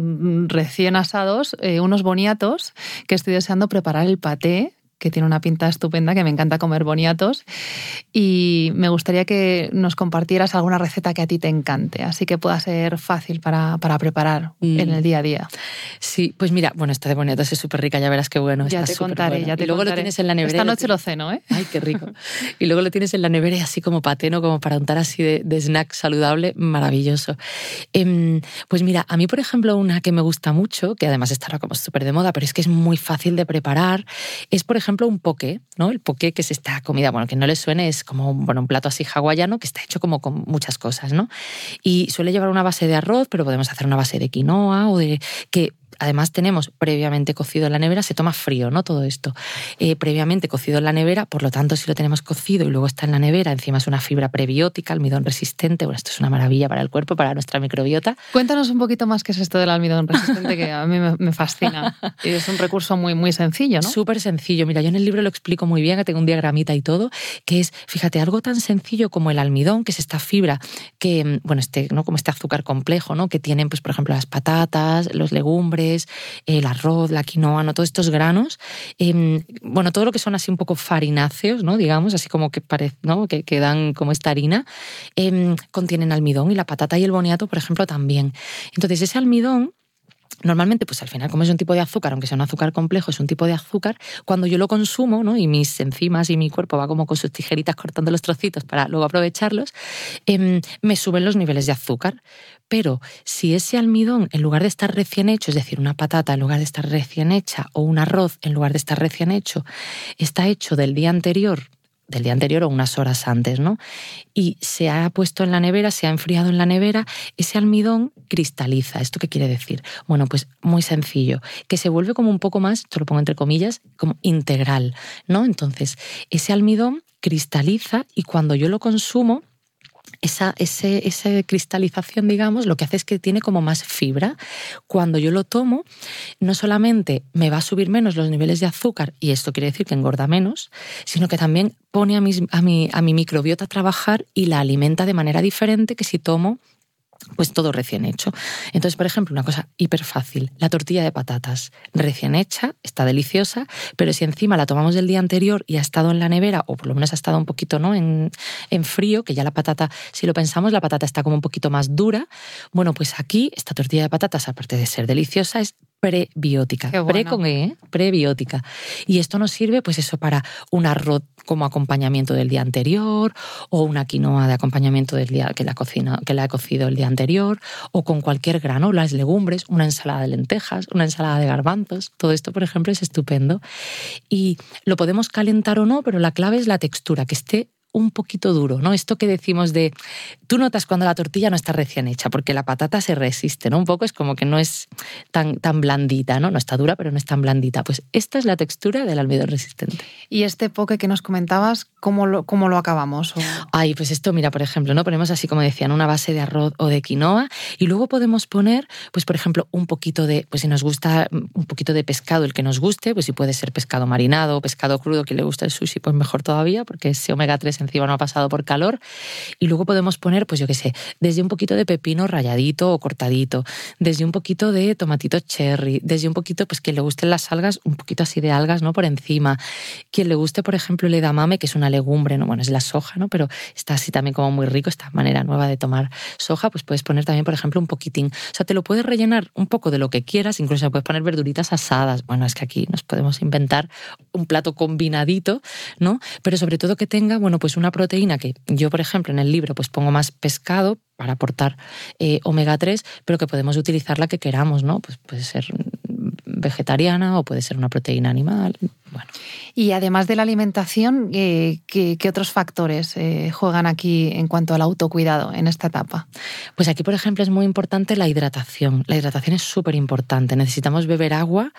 recién asados, eh, unos boniatos que estoy deseando preparar el paté que tiene una pinta estupenda, que me encanta comer boniatos. Y me gustaría que nos compartieras alguna receta que a ti te encante, así que pueda ser fácil para, preparar en el día a día. Sí, pues mira, bueno, esta de boniatos es súper rica, ya verás qué bueno. Ya te contaré, ya te Y luego lo tienes en la nevera. Esta noche lo ceno, ¿eh? Ay, qué rico. y luego lo tienes en la nevera y así como pateno, como para untar así de, de snack saludable, maravilloso. Em, pues mira, a mí, por ejemplo, una que me gusta mucho, que además estará como súper de moda, pero es que es muy fácil de preparar, es, por ejemplo, un poke, ¿no? El poke que es esta comida, bueno, que no le suene, es como bueno, un plato así hawaiano que está hecho como con muchas cosas, ¿no? Y suele llevar una base de arroz, pero podemos hacer una base de quinoa o de que además tenemos previamente cocido en la nevera, se toma frío, ¿no? Todo esto. Eh, previamente cocido en la nevera, por lo tanto, si lo tenemos cocido y luego está en la nevera, encima es una fibra prebiótica, almidón resistente, bueno, esto es una maravilla para el cuerpo, para nuestra microbiota. Cuéntanos un poquito más qué es esto del almidón resistente, que a mí me, fascina. Y es un recurso muy, muy sencillo, ¿no? Súper sencillo. Mira, yo en el libro lo explico muy bien, que tengo un diagramita y todo, que es, fíjate, algo tan sencillo como el almidón, que es esta fibra que, bueno, este, ¿no? Como este azúcar complejo, ¿no? Que tienen, pues, por ejemplo, las patatas, los legumbres, el arroz, la quinoa, ¿no? todos estos granos, em, bueno, todo lo que son así un poco farináceos, ¿no? digamos, así como que, ¿no? que, que dan como esta harina, em, contienen almidón y la patata y el boniato, por ejemplo, también. Entonces, ese almidón Normalmente, pues al final, como es un tipo de azúcar, aunque sea un azúcar complejo, es un tipo de azúcar, cuando yo lo consumo, ¿no? Y mis enzimas y mi cuerpo va como con sus tijeritas cortando los trocitos para luego aprovecharlos, em, me suben los niveles de azúcar. Pero si ese almidón, en lugar de estar recién hecho, es decir, una patata en lugar de estar recién hecha, o un arroz en lugar de estar recién hecho, está hecho del día anterior del día anterior o unas horas antes, ¿no? Y se ha puesto en la nevera, se ha enfriado en la nevera, ese almidón cristaliza. ¿Esto qué quiere decir? Bueno, pues muy sencillo, que se vuelve como un poco más, esto lo pongo entre comillas, como integral, ¿no? Entonces, ese almidón cristaliza y cuando yo lo consumo, esa, esa, cristalización, digamos, lo que hace es que tiene como más fibra. Cuando yo lo tomo, no solamente me va a subir menos los niveles de azúcar, y esto quiere decir que engorda menos, sino que también pone a mi, a mi, a mi microbiota a trabajar y la alimenta de manera diferente que si tomo pues todo recién hecho. Entonces, por ejemplo, una cosa hiper fácil, la tortilla de patatas recién hecha, está deliciosa, pero si encima la tomamos del día anterior y ha estado en la nevera, o por lo menos ha estado un poquito ¿no? en, en frío, que ya la patata, si lo pensamos, la patata está como un poquito más dura, bueno, pues aquí esta tortilla de patatas, aparte de ser deliciosa, es prebiótica. Pre con E, ¿eh? prebiótica. Y esto nos sirve, pues eso, para un arroz como acompañamiento del día anterior, o una quinoa de acompañamiento del día que la, cocina, que la he cocido el día anterior, o con cualquier grano, las legumbres, una ensalada de lentejas, una ensalada de garbanzos. Todo esto, por ejemplo, es estupendo. Y lo podemos calentar o no, pero la clave es la textura, que esté un poquito duro, ¿no? Esto que decimos de, tú notas cuando la tortilla no está recién hecha, porque la patata se resiste, ¿no? Un poco es como que no es tan, tan blandita, ¿no? No está dura, pero no es tan blandita. Pues esta es la textura del almidón resistente. ¿Y este poke que nos comentabas, cómo lo, cómo lo acabamos? Ay, pues esto, mira, por ejemplo, ¿no? Ponemos así como decían, una base de arroz o de quinoa y luego podemos poner, pues por ejemplo, un poquito de, pues si nos gusta un poquito de pescado, el que nos guste, pues si puede ser pescado marinado o pescado crudo, que le gusta el sushi, pues mejor todavía, porque ese omega 3 encima no ha pasado por calor. Y luego podemos poner, pues yo qué sé, desde un poquito de pepino rayadito o cortadito, desde un poquito de tomatito cherry, desde un poquito, pues que le gusten las algas, un poquito así de algas, ¿no? Por encima. Quien le guste, por ejemplo, el edamame, que es una legumbre, ¿no? Bueno, es la soja, ¿no? Pero está así también como muy rico, esta manera nueva de tomar soja, pues puedes poner también, por ejemplo, un poquitín. O sea, te lo puedes rellenar un poco de lo que quieras, incluso puedes poner verduritas asadas. Bueno, es que aquí nos podemos inventar un plato combinadito, ¿no? Pero sobre todo que tenga, bueno, pues una proteína que yo, por ejemplo, en el libro pues pongo más pescado para aportar eh, omega 3, pero que podemos utilizar la que queramos, ¿no? Pues puede ser vegetariana o puede ser una proteína animal. Bueno. Y además de la alimentación, eh, ¿qué, otros factores eh, juegan aquí en cuanto al autocuidado en esta etapa? Pues aquí, por ejemplo, es muy importante la hidratación. La hidratación es súper importante. Necesitamos beber agua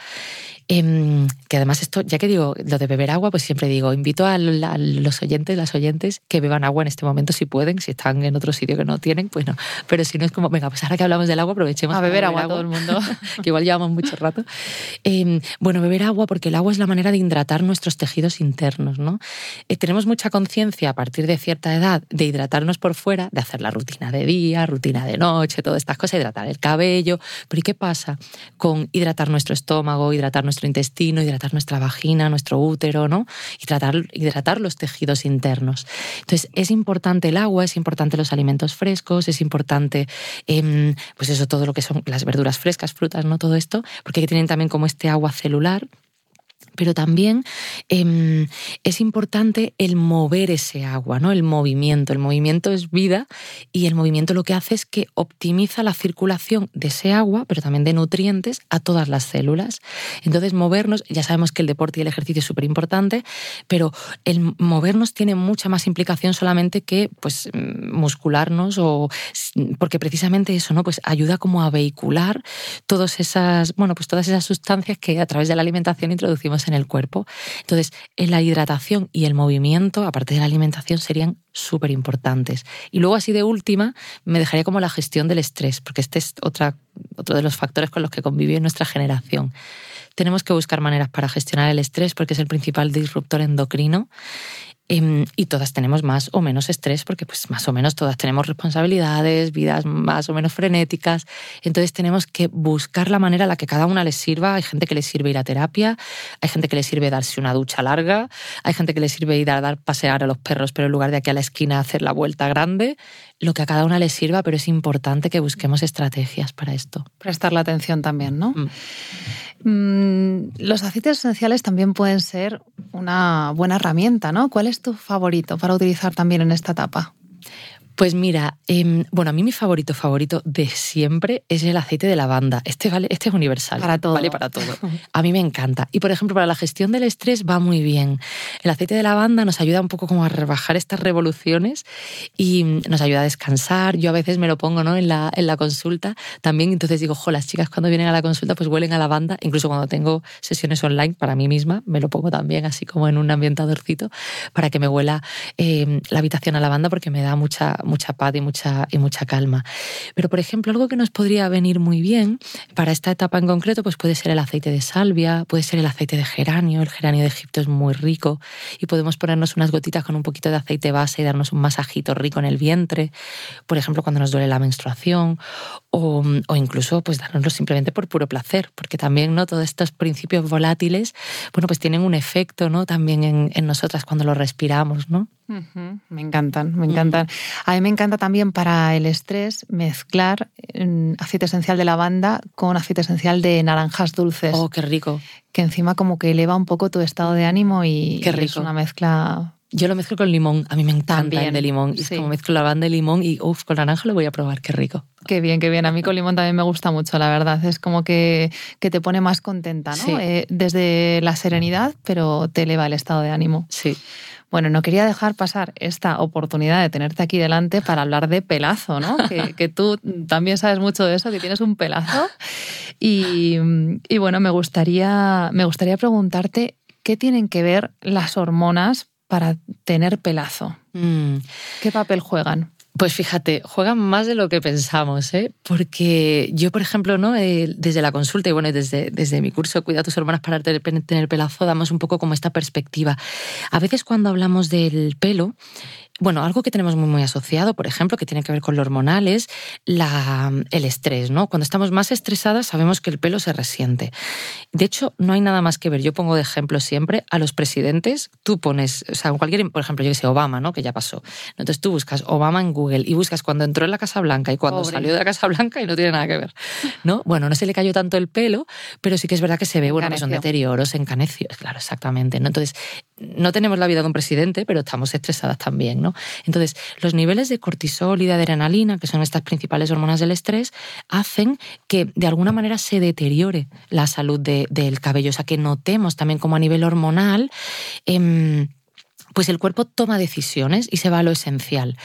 Em, que además esto, ya que digo lo de beber agua, pues siempre digo, invito a, los oyentes, las oyentes, que beban agua en este momento si pueden, si están en otro sitio que no tienen, pues no. Pero si no es como, venga, pues ahora que hablamos del agua, aprovechemos a beber, agua, todo el mundo, que igual llevamos mucho rato. Em, bueno, beber agua, porque el agua es la manera de hidratar nuestros tejidos internos, ¿no? Eh, tenemos mucha conciencia a partir de cierta edad de hidratarnos por fuera, de hacer la rutina de día, rutina de noche, todas estas cosas, hidratar el cabello. Pero ¿y qué pasa con hidratar nuestro estómago, hidratar nuestro nuestro intestino, hidratar nuestra vagina, nuestro útero, ¿no? Y tratar, hidratar los tejidos internos. Entonces, es importante el agua, es importante los alimentos frescos, es importante, em, pues eso, todo lo que son las verduras frescas, frutas, ¿no? Todo esto, porque tienen también como este agua celular pero también em, es importante el mover ese agua, ¿no? El movimiento. El movimiento es vida y el movimiento lo que hace es que optimiza la circulación de ese agua, pero también de nutrientes a todas las células. Entonces, movernos, ya sabemos que el deporte y el ejercicio es súper importante, pero el movernos tiene mucha más implicación solamente que pues muscularnos o porque precisamente eso, ¿no? Pues ayuda como a vehicular todas esas, bueno, pues todas esas sustancias que a través de la alimentación introducimos en el cuerpo. Entonces, en la hidratación y el movimiento, aparte de la alimentación, serían súper importantes. Y luego, así de última, me dejaría como la gestión del estrés, porque este es otra, otro de los factores con los que convive nuestra generación. Tenemos que buscar maneras para gestionar el estrés porque es el principal disruptor endocrino y todas tenemos más o menos estrés porque pues más o menos todas tenemos responsabilidades, vidas más o menos frenéticas. Entonces tenemos que buscar la manera en la que cada una les sirva. Hay gente que le sirve ir a terapia, hay gente que le sirve darse una ducha larga, hay gente que le sirve ir a dar pasear a los perros, pero en lugar de aquí a la esquina hacer la vuelta grande. Lo que a cada una les sirva, pero es importante que busquemos estrategias para esto. Prestar la atención también, ¿no? Mm. Mm, los aceites esenciales también pueden ser una buena herramienta, ¿no? ¿Cuál es tu favorito para utilizar también en esta etapa? Pues mira, em, bueno, a mí mi favorito favorito de siempre es el aceite de lavanda. Este vale, este es universal. Para todo. Vale para todo. A mí me encanta. Y por ejemplo, para la gestión del estrés va muy bien. El aceite de lavanda nos ayuda un poco como a rebajar estas revoluciones y nos ayuda a descansar. Yo a veces me lo pongo ¿no? en, la, en la consulta también. Entonces digo, jo, las chicas cuando vienen a la consulta pues huelen a lavanda. Incluso cuando tengo sesiones online para mí misma, me lo pongo también así como en un ambientadorcito para que me huela em, la habitación a lavanda porque me da mucha, mucha paz y mucha, y mucha calma. Pero, por ejemplo, algo que nos podría venir muy bien para esta etapa en concreto pues puede ser el aceite de salvia, puede ser el aceite de geranio. El geranio de Egipto es muy rico y podemos ponernos unas gotitas con un poquito de aceite base y darnos un masajito rico en el vientre, por ejemplo, cuando nos duele la menstruación o, incluso pues dárnoslo simplemente por puro placer, porque también ¿no? todos estos principios volátiles bueno, pues tienen un efecto ¿no? también en, en nosotras cuando lo respiramos, ¿no? Me encantan, me encantan. A mí me encanta también para el estrés mezclar mm, aceite esencial de lavanda con aceite esencial de naranjas dulces. Oh, qué rico. Que encima como que eleva un poco tu estado de ánimo y, Qué y es rico. una mezcla Yo lo mezclo con limón, a mí me encanta También, el de limón. Y es sí. como mezclo lavanda y limón y uff, con naranja lo voy a probar, qué rico. Qué bien, qué bien. A mí con limón también me gusta mucho, la verdad. Es como que, que te pone más contenta, ¿no? Sí. Eh, desde la serenidad, pero te eleva el estado de ánimo. Sí. Bueno, no quería dejar pasar esta oportunidad de tenerte aquí delante para hablar de pelazo, ¿no? Que, que tú también sabes mucho de eso, que tienes un pelazo. Y, y bueno, me gustaría, me gustaría preguntarte qué tienen que ver las hormonas para tener pelazo. Mm. ¿Qué papel juegan? Pues fíjate, juegan más de lo que pensamos, ¿eh? porque yo, por ejemplo, ¿no? Eh, desde la consulta y bueno, desde, desde mi curso Cuida a tus hormonas para tener pelazo, damos un poco como esta perspectiva. A veces cuando hablamos del pelo, bueno, algo que tenemos muy, muy asociado, por ejemplo, que tiene que ver con lo hormonal, es la, el estrés, ¿no? Cuando estamos más estresadas sabemos que el pelo se resiente. De hecho, no hay nada más que ver. Yo pongo de ejemplo siempre a los presidentes. Tú pones, o sea, cualquier, por ejemplo, yo que sé, Obama, ¿no? Que ya pasó. Entonces tú buscas Obama en Google y buscas cuando entró en la Casa Blanca y cuando Pobre. salió de la Casa Blanca y no tiene nada que ver, ¿no? Bueno, no se le cayó tanto el pelo, pero sí que es verdad que se ve, bueno, que son Encaneció. deterioros, encaneció. Claro, exactamente, ¿no? Entonces, no tenemos la vida de un presidente, pero estamos estresadas también, ¿no? Entonces, los niveles de cortisol y de adrenalina, que son estas principales hormonas del estrés, hacen que de alguna manera se deteriore la salud de- del cabello. O sea, que notemos también como a nivel hormonal. em, pues el cuerpo toma decisiones y se va a lo esencial.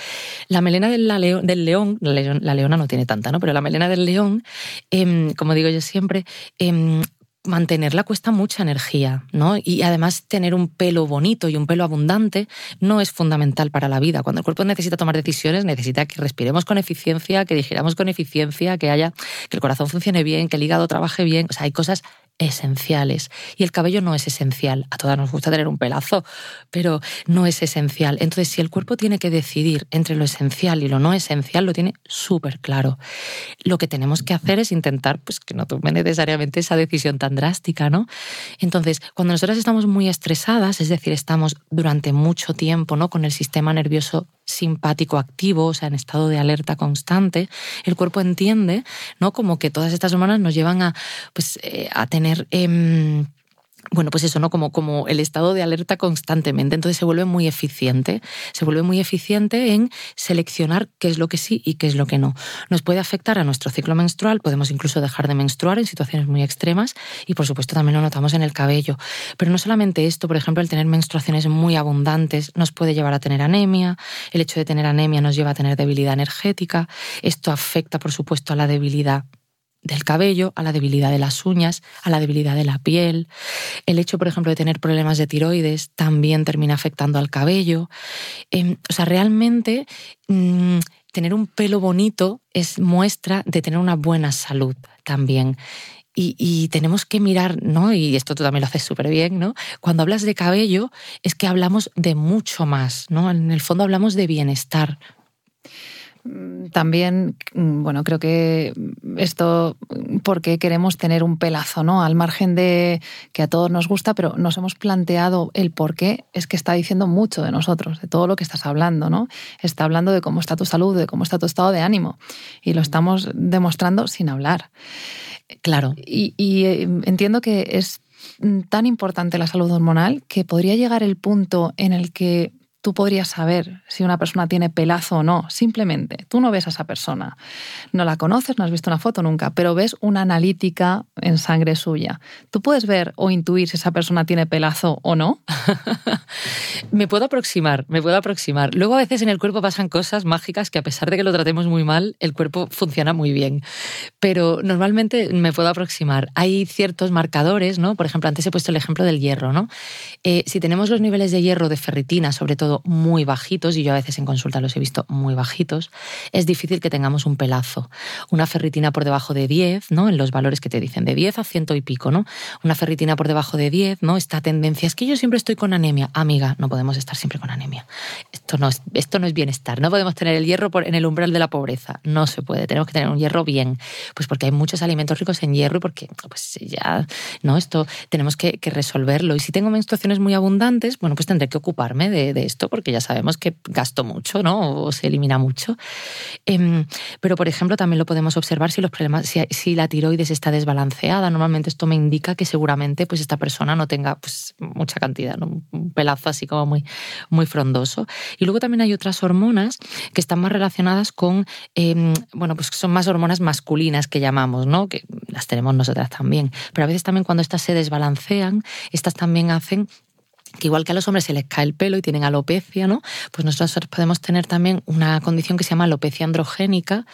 La melena del, león, la leona no tiene tanta, ¿no? Pero la melena del león, em, como digo yo siempre, em, mantenerla cuesta mucha energía, ¿no? Y además tener un pelo bonito y un pelo abundante no es fundamental para la vida. Cuando el cuerpo necesita tomar decisiones, necesita que respiremos con eficiencia, que digiramos con eficiencia, que haya que el corazón funcione bien, que el hígado trabaje bien. O sea, hay cosas esenciales. Y el cabello no es esencial. A todas nos gusta tener un pelazo, pero no es esencial. Entonces, si el cuerpo tiene que decidir entre lo esencial y lo no esencial, lo tiene súper claro. Lo que tenemos que hacer es intentar pues, que no tome necesariamente esa decisión tan drástica, ¿no? Entonces, cuando nosotras estamos muy estresadas, es decir, estamos durante mucho tiempo ¿no? con el sistema nervioso simpático activo, o sea, en estado de alerta constante, el cuerpo entiende, ¿no? Como que todas estas hormonas nos llevan a, pues, eh, a tener em, bueno, pues eso, ¿no? Como, como el estado de alerta constantemente. Entonces se vuelve muy eficiente. Se vuelve muy eficiente en seleccionar qué es lo que sí y qué es lo que no. Nos puede afectar a nuestro ciclo menstrual, podemos incluso dejar de menstruar en situaciones muy extremas y por supuesto también lo notamos en el cabello. Pero no solamente esto, por ejemplo, el tener menstruaciones muy abundantes nos puede llevar a tener anemia. El hecho de tener anemia nos lleva a tener debilidad energética. Esto afecta, por supuesto, a la debilidad del cabello, a la debilidad de las uñas, a la debilidad de la piel. El hecho, por ejemplo, de tener problemas de tiroides también termina afectando al cabello. Eh, o sea, realmente mmm, tener un pelo bonito es muestra de tener una buena salud también. Y, y, tenemos que mirar, ¿no? Y esto tú también lo haces súper bien, ¿no? Cuando hablas de cabello, es que hablamos de mucho más, ¿no? En el fondo hablamos de bienestar, también, bueno, creo que esto porque queremos tener un pelazo, ¿no? Al margen de que a todos nos gusta, pero nos hemos planteado el por qué, es que está diciendo mucho de nosotros, de todo lo que estás hablando, ¿no? Está hablando de cómo está tu salud, de cómo está tu estado de ánimo. Y lo estamos demostrando sin hablar. Claro. Y, y entiendo que es tan importante la salud hormonal que podría llegar el punto en el que tú podrías saber si una persona tiene pelazo o no. Simplemente, tú no ves a esa persona. No la conoces, no has visto una foto nunca, pero ves una analítica en sangre suya. Tú puedes ver o intuir si esa persona tiene pelazo o no. me puedo aproximar, me puedo aproximar. Luego a veces en el cuerpo pasan cosas mágicas que a pesar de que lo tratemos muy mal, el cuerpo funciona muy bien. Pero normalmente me puedo aproximar. Hay ciertos marcadores, ¿no? Por ejemplo, antes he puesto el ejemplo del hierro, ¿no? Eh, si tenemos los niveles de hierro de ferritina, sobre todo muy bajitos, y yo a veces en consulta los he visto muy bajitos, es difícil que tengamos un pelazo. Una ferritina por debajo de 10, ¿no? En los valores que te dicen, de 10 a ciento y pico, ¿no? Una ferritina por debajo de 10, ¿no? Esta tendencia es que yo siempre estoy con anemia. Amiga, no podemos estar siempre con anemia. Esto no es, esto no es bienestar. No podemos tener el hierro en el umbral de la pobreza. No se puede. Tenemos que tener un hierro bien. Pues porque hay muchos alimentos ricos en hierro y porque pues ya, ¿no? Esto tenemos que, resolverlo. Y si tengo menstruaciones muy abundantes, bueno, pues tendré que ocuparme de, de esto porque ya sabemos que gasto mucho, ¿no? O se elimina mucho. Em, pero, por ejemplo, también lo podemos observar si los problemas, si, la tiroides está desbalanceada. Normalmente esto me indica que seguramente pues, esta persona no tenga pues, mucha cantidad, un pelazo así como muy, muy frondoso. Y luego también hay otras hormonas que están más relacionadas con, em, bueno, pues son más hormonas masculinas que llamamos, ¿no? Que las tenemos nosotras también. Pero a veces también cuando estas se desbalancean, estas también hacen que igual que a los hombres se les cae el pelo y tienen alopecia, ¿no? Pues nosotros podemos tener también una condición que se llama alopecia androgénica,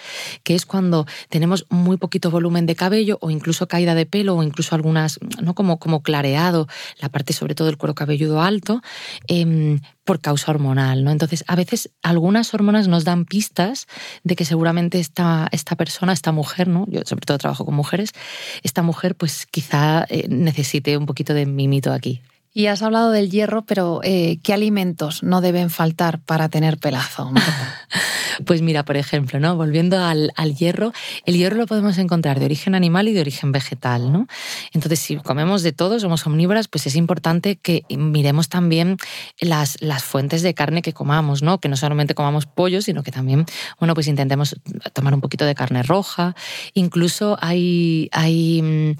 que es cuando tenemos muy poquito volumen de cabello o incluso caída de pelo o incluso algunas, ¿no? Como, como clareado, la parte sobre todo del cuero cabelludo alto, em, por causa hormonal, ¿no? Entonces, a veces algunas hormonas nos dan pistas de que seguramente esta, esta persona, esta mujer, ¿no? Yo sobre todo trabajo con mujeres, esta mujer pues quizá eh, necesite un poquito de mimito aquí. Y has hablado del hierro, pero eh, ¿qué alimentos no deben faltar para tener pelazo? Pues mira, por ejemplo, ¿no? volviendo al, hierro, el hierro lo podemos encontrar de origen animal y de origen vegetal. ¿no? Entonces, si comemos de todo, somos omnívoras, pues es importante que miremos también las, las fuentes de carne que comamos, ¿no? que no solamente comamos pollo, sino que también bueno, pues intentemos tomar un poquito de carne roja. Incluso hay, hay, mm,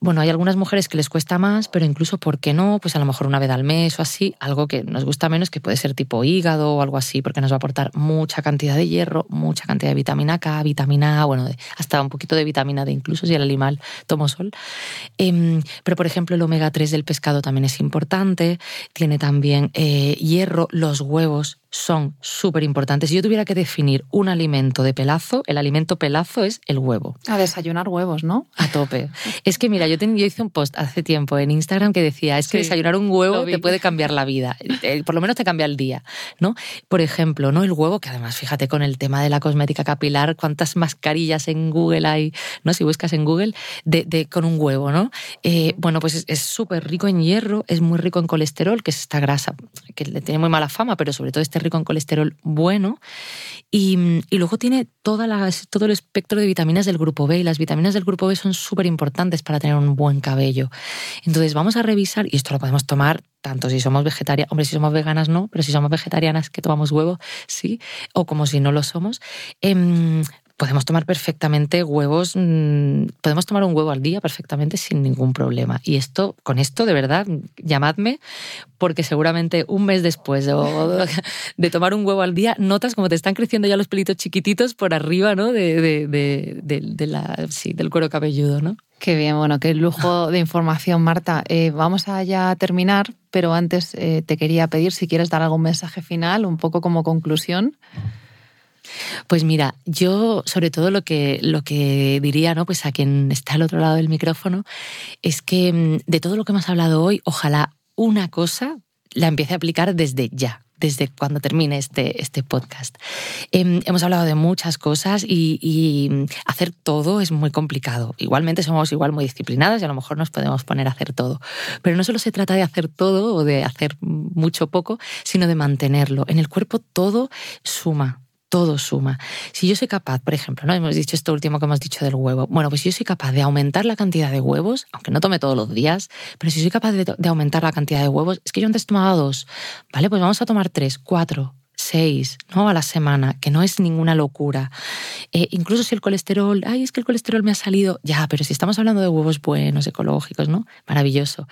bueno, hay algunas mujeres que les cuesta más, pero incluso, ¿por qué no? Pues a lo mejor una vez al mes o así, algo que nos gusta menos, que puede ser tipo hígado o algo así, porque nos va a aportar mucha cantidad de hierro, mucha cantidad de vitamina K, vitamina A, bueno, hasta un poquito de vitamina D, incluso si el animal tomó sol. Em, pero, por ejemplo, el omega 3 del pescado también es importante, tiene también eh, hierro, los huevos son súper importantes. Si yo tuviera que definir un alimento de pelazo, el alimento pelazo es el huevo. A desayunar huevos, ¿no? A tope. es que mira, yo, hice un post hace tiempo en Instagram que decía, es que desayunar un huevo te puede cambiar la vida, eh, por lo menos te cambia el día, ¿no? Por ejemplo, ¿no? El huevo, que además, fíjate con el tema de la cosmética capilar, cuántas mascarillas en Google hay, ¿no? Si buscas en Google, de, con un huevo, ¿no? Eh, bueno, pues es súper rico en hierro, es muy rico en colesterol, que es esta grasa que le tiene muy mala fama, pero sobre todo este rico en colesterol bueno. Y, luego tiene toda todo el espectro de vitaminas del grupo B. Y las vitaminas del grupo B son súper importantes para tener un buen cabello. Entonces vamos a revisar, y esto lo podemos tomar tanto si somos vegetarianas, hombre, si somos veganas no, pero si somos vegetarianas que tomamos huevo, sí, o como si no lo somos, em, podemos tomar perfectamente huevos, mm, podemos tomar un huevo al día perfectamente sin ningún problema. Y esto, con esto, de verdad, llamadme, porque seguramente un mes después de, tomar un huevo al día, notas como te están creciendo ya los pelitos chiquititos por arriba, ¿no? De, de, la, sí, del cuero cabelludo, ¿no? Qué bien, bueno, qué lujo de información, Marta. Eh, vamos a ya terminar, pero antes eh, te quería pedir si quieres dar algún mensaje final, un poco como conclusión. Pues mira, yo sobre todo lo que, lo que diría ¿no? pues a quien está al otro lado del micrófono es que mm, de todo lo que hemos hablado hoy, ojalá una cosa la empiece a aplicar desde ya desde cuando termine este, este podcast. Em, hemos hablado de muchas cosas y, y, mm, hacer todo es muy complicado. Igualmente somos igual muy disciplinadas y a lo mejor nos podemos poner a hacer todo. Pero no solo se trata de hacer todo o de hacer mucho poco, sino de mantenerlo. En el cuerpo todo suma todo suma. Si yo soy capaz, por ejemplo, ¿no? hemos dicho esto último que hemos dicho del huevo, bueno, pues si yo soy capaz de aumentar la cantidad de huevos, aunque no tome todos los días, pero si soy capaz de, de aumentar la cantidad de huevos, es que yo antes tomaba dos, ¿vale? Pues vamos a tomar tres, cuatro, seis, ¿no? A la semana, que no es ninguna locura. Eh, incluso si el colesterol, ay, es que el colesterol me ha salido, ya, pero si estamos hablando de huevos buenos, ecológicos, ¿no? Maravilloso.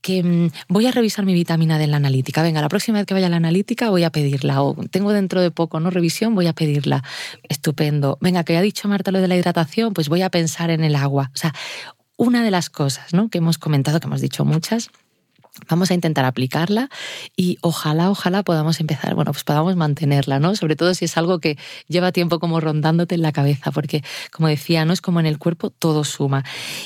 Que mm, voy a revisar mi vitamina D en la analítica. Venga, la próxima vez que vaya a la analítica voy a pedirla. O tengo dentro de poco, ¿no? Revisión, voy a pedirla. Estupendo. Venga, que ha dicho Marta lo de la hidratación, pues voy a pensar en el agua. O sea, una de las cosas ¿no? que hemos comentado, que hemos dicho muchas, Vamos a intentar aplicarla y ojalá, ojalá podamos empezar, bueno, pues podamos mantenerla, ¿no? Sobre todo si es algo que lleva tiempo como rondándote en la cabeza, porque como decía, no es como en el cuerpo, todo suma.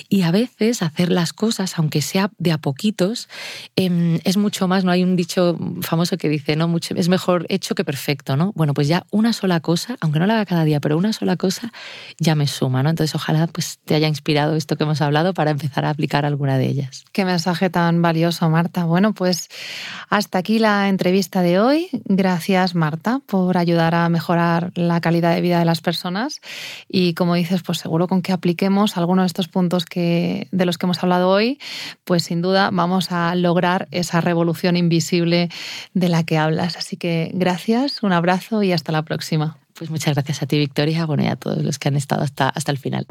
Y a veces hacer las cosas, aunque sea de a poquitos, em, es mucho más, ¿no? Hay un dicho famoso que dice, ¿no? Mucho, es mejor hecho que perfecto, ¿no? Bueno, pues ya una sola cosa, aunque no la haga cada día, pero una sola cosa ya me suma, ¿no? Entonces ojalá pues te haya inspirado esto que hemos hablado para empezar a aplicar alguna de ellas. Qué mensaje tan valioso, Bueno, pues hasta aquí la entrevista de hoy. Gracias, Marta, por ayudar a mejorar la calidad de vida de las personas. Y como dices, pues seguro con que apliquemos algunos de estos puntos que, de los que hemos hablado hoy, pues sin duda vamos a lograr esa revolución invisible de la que hablas. Así que gracias, un abrazo y hasta la próxima. Pues muchas gracias a ti, Victoria, bueno, y a todos los que han estado hasta, hasta el final.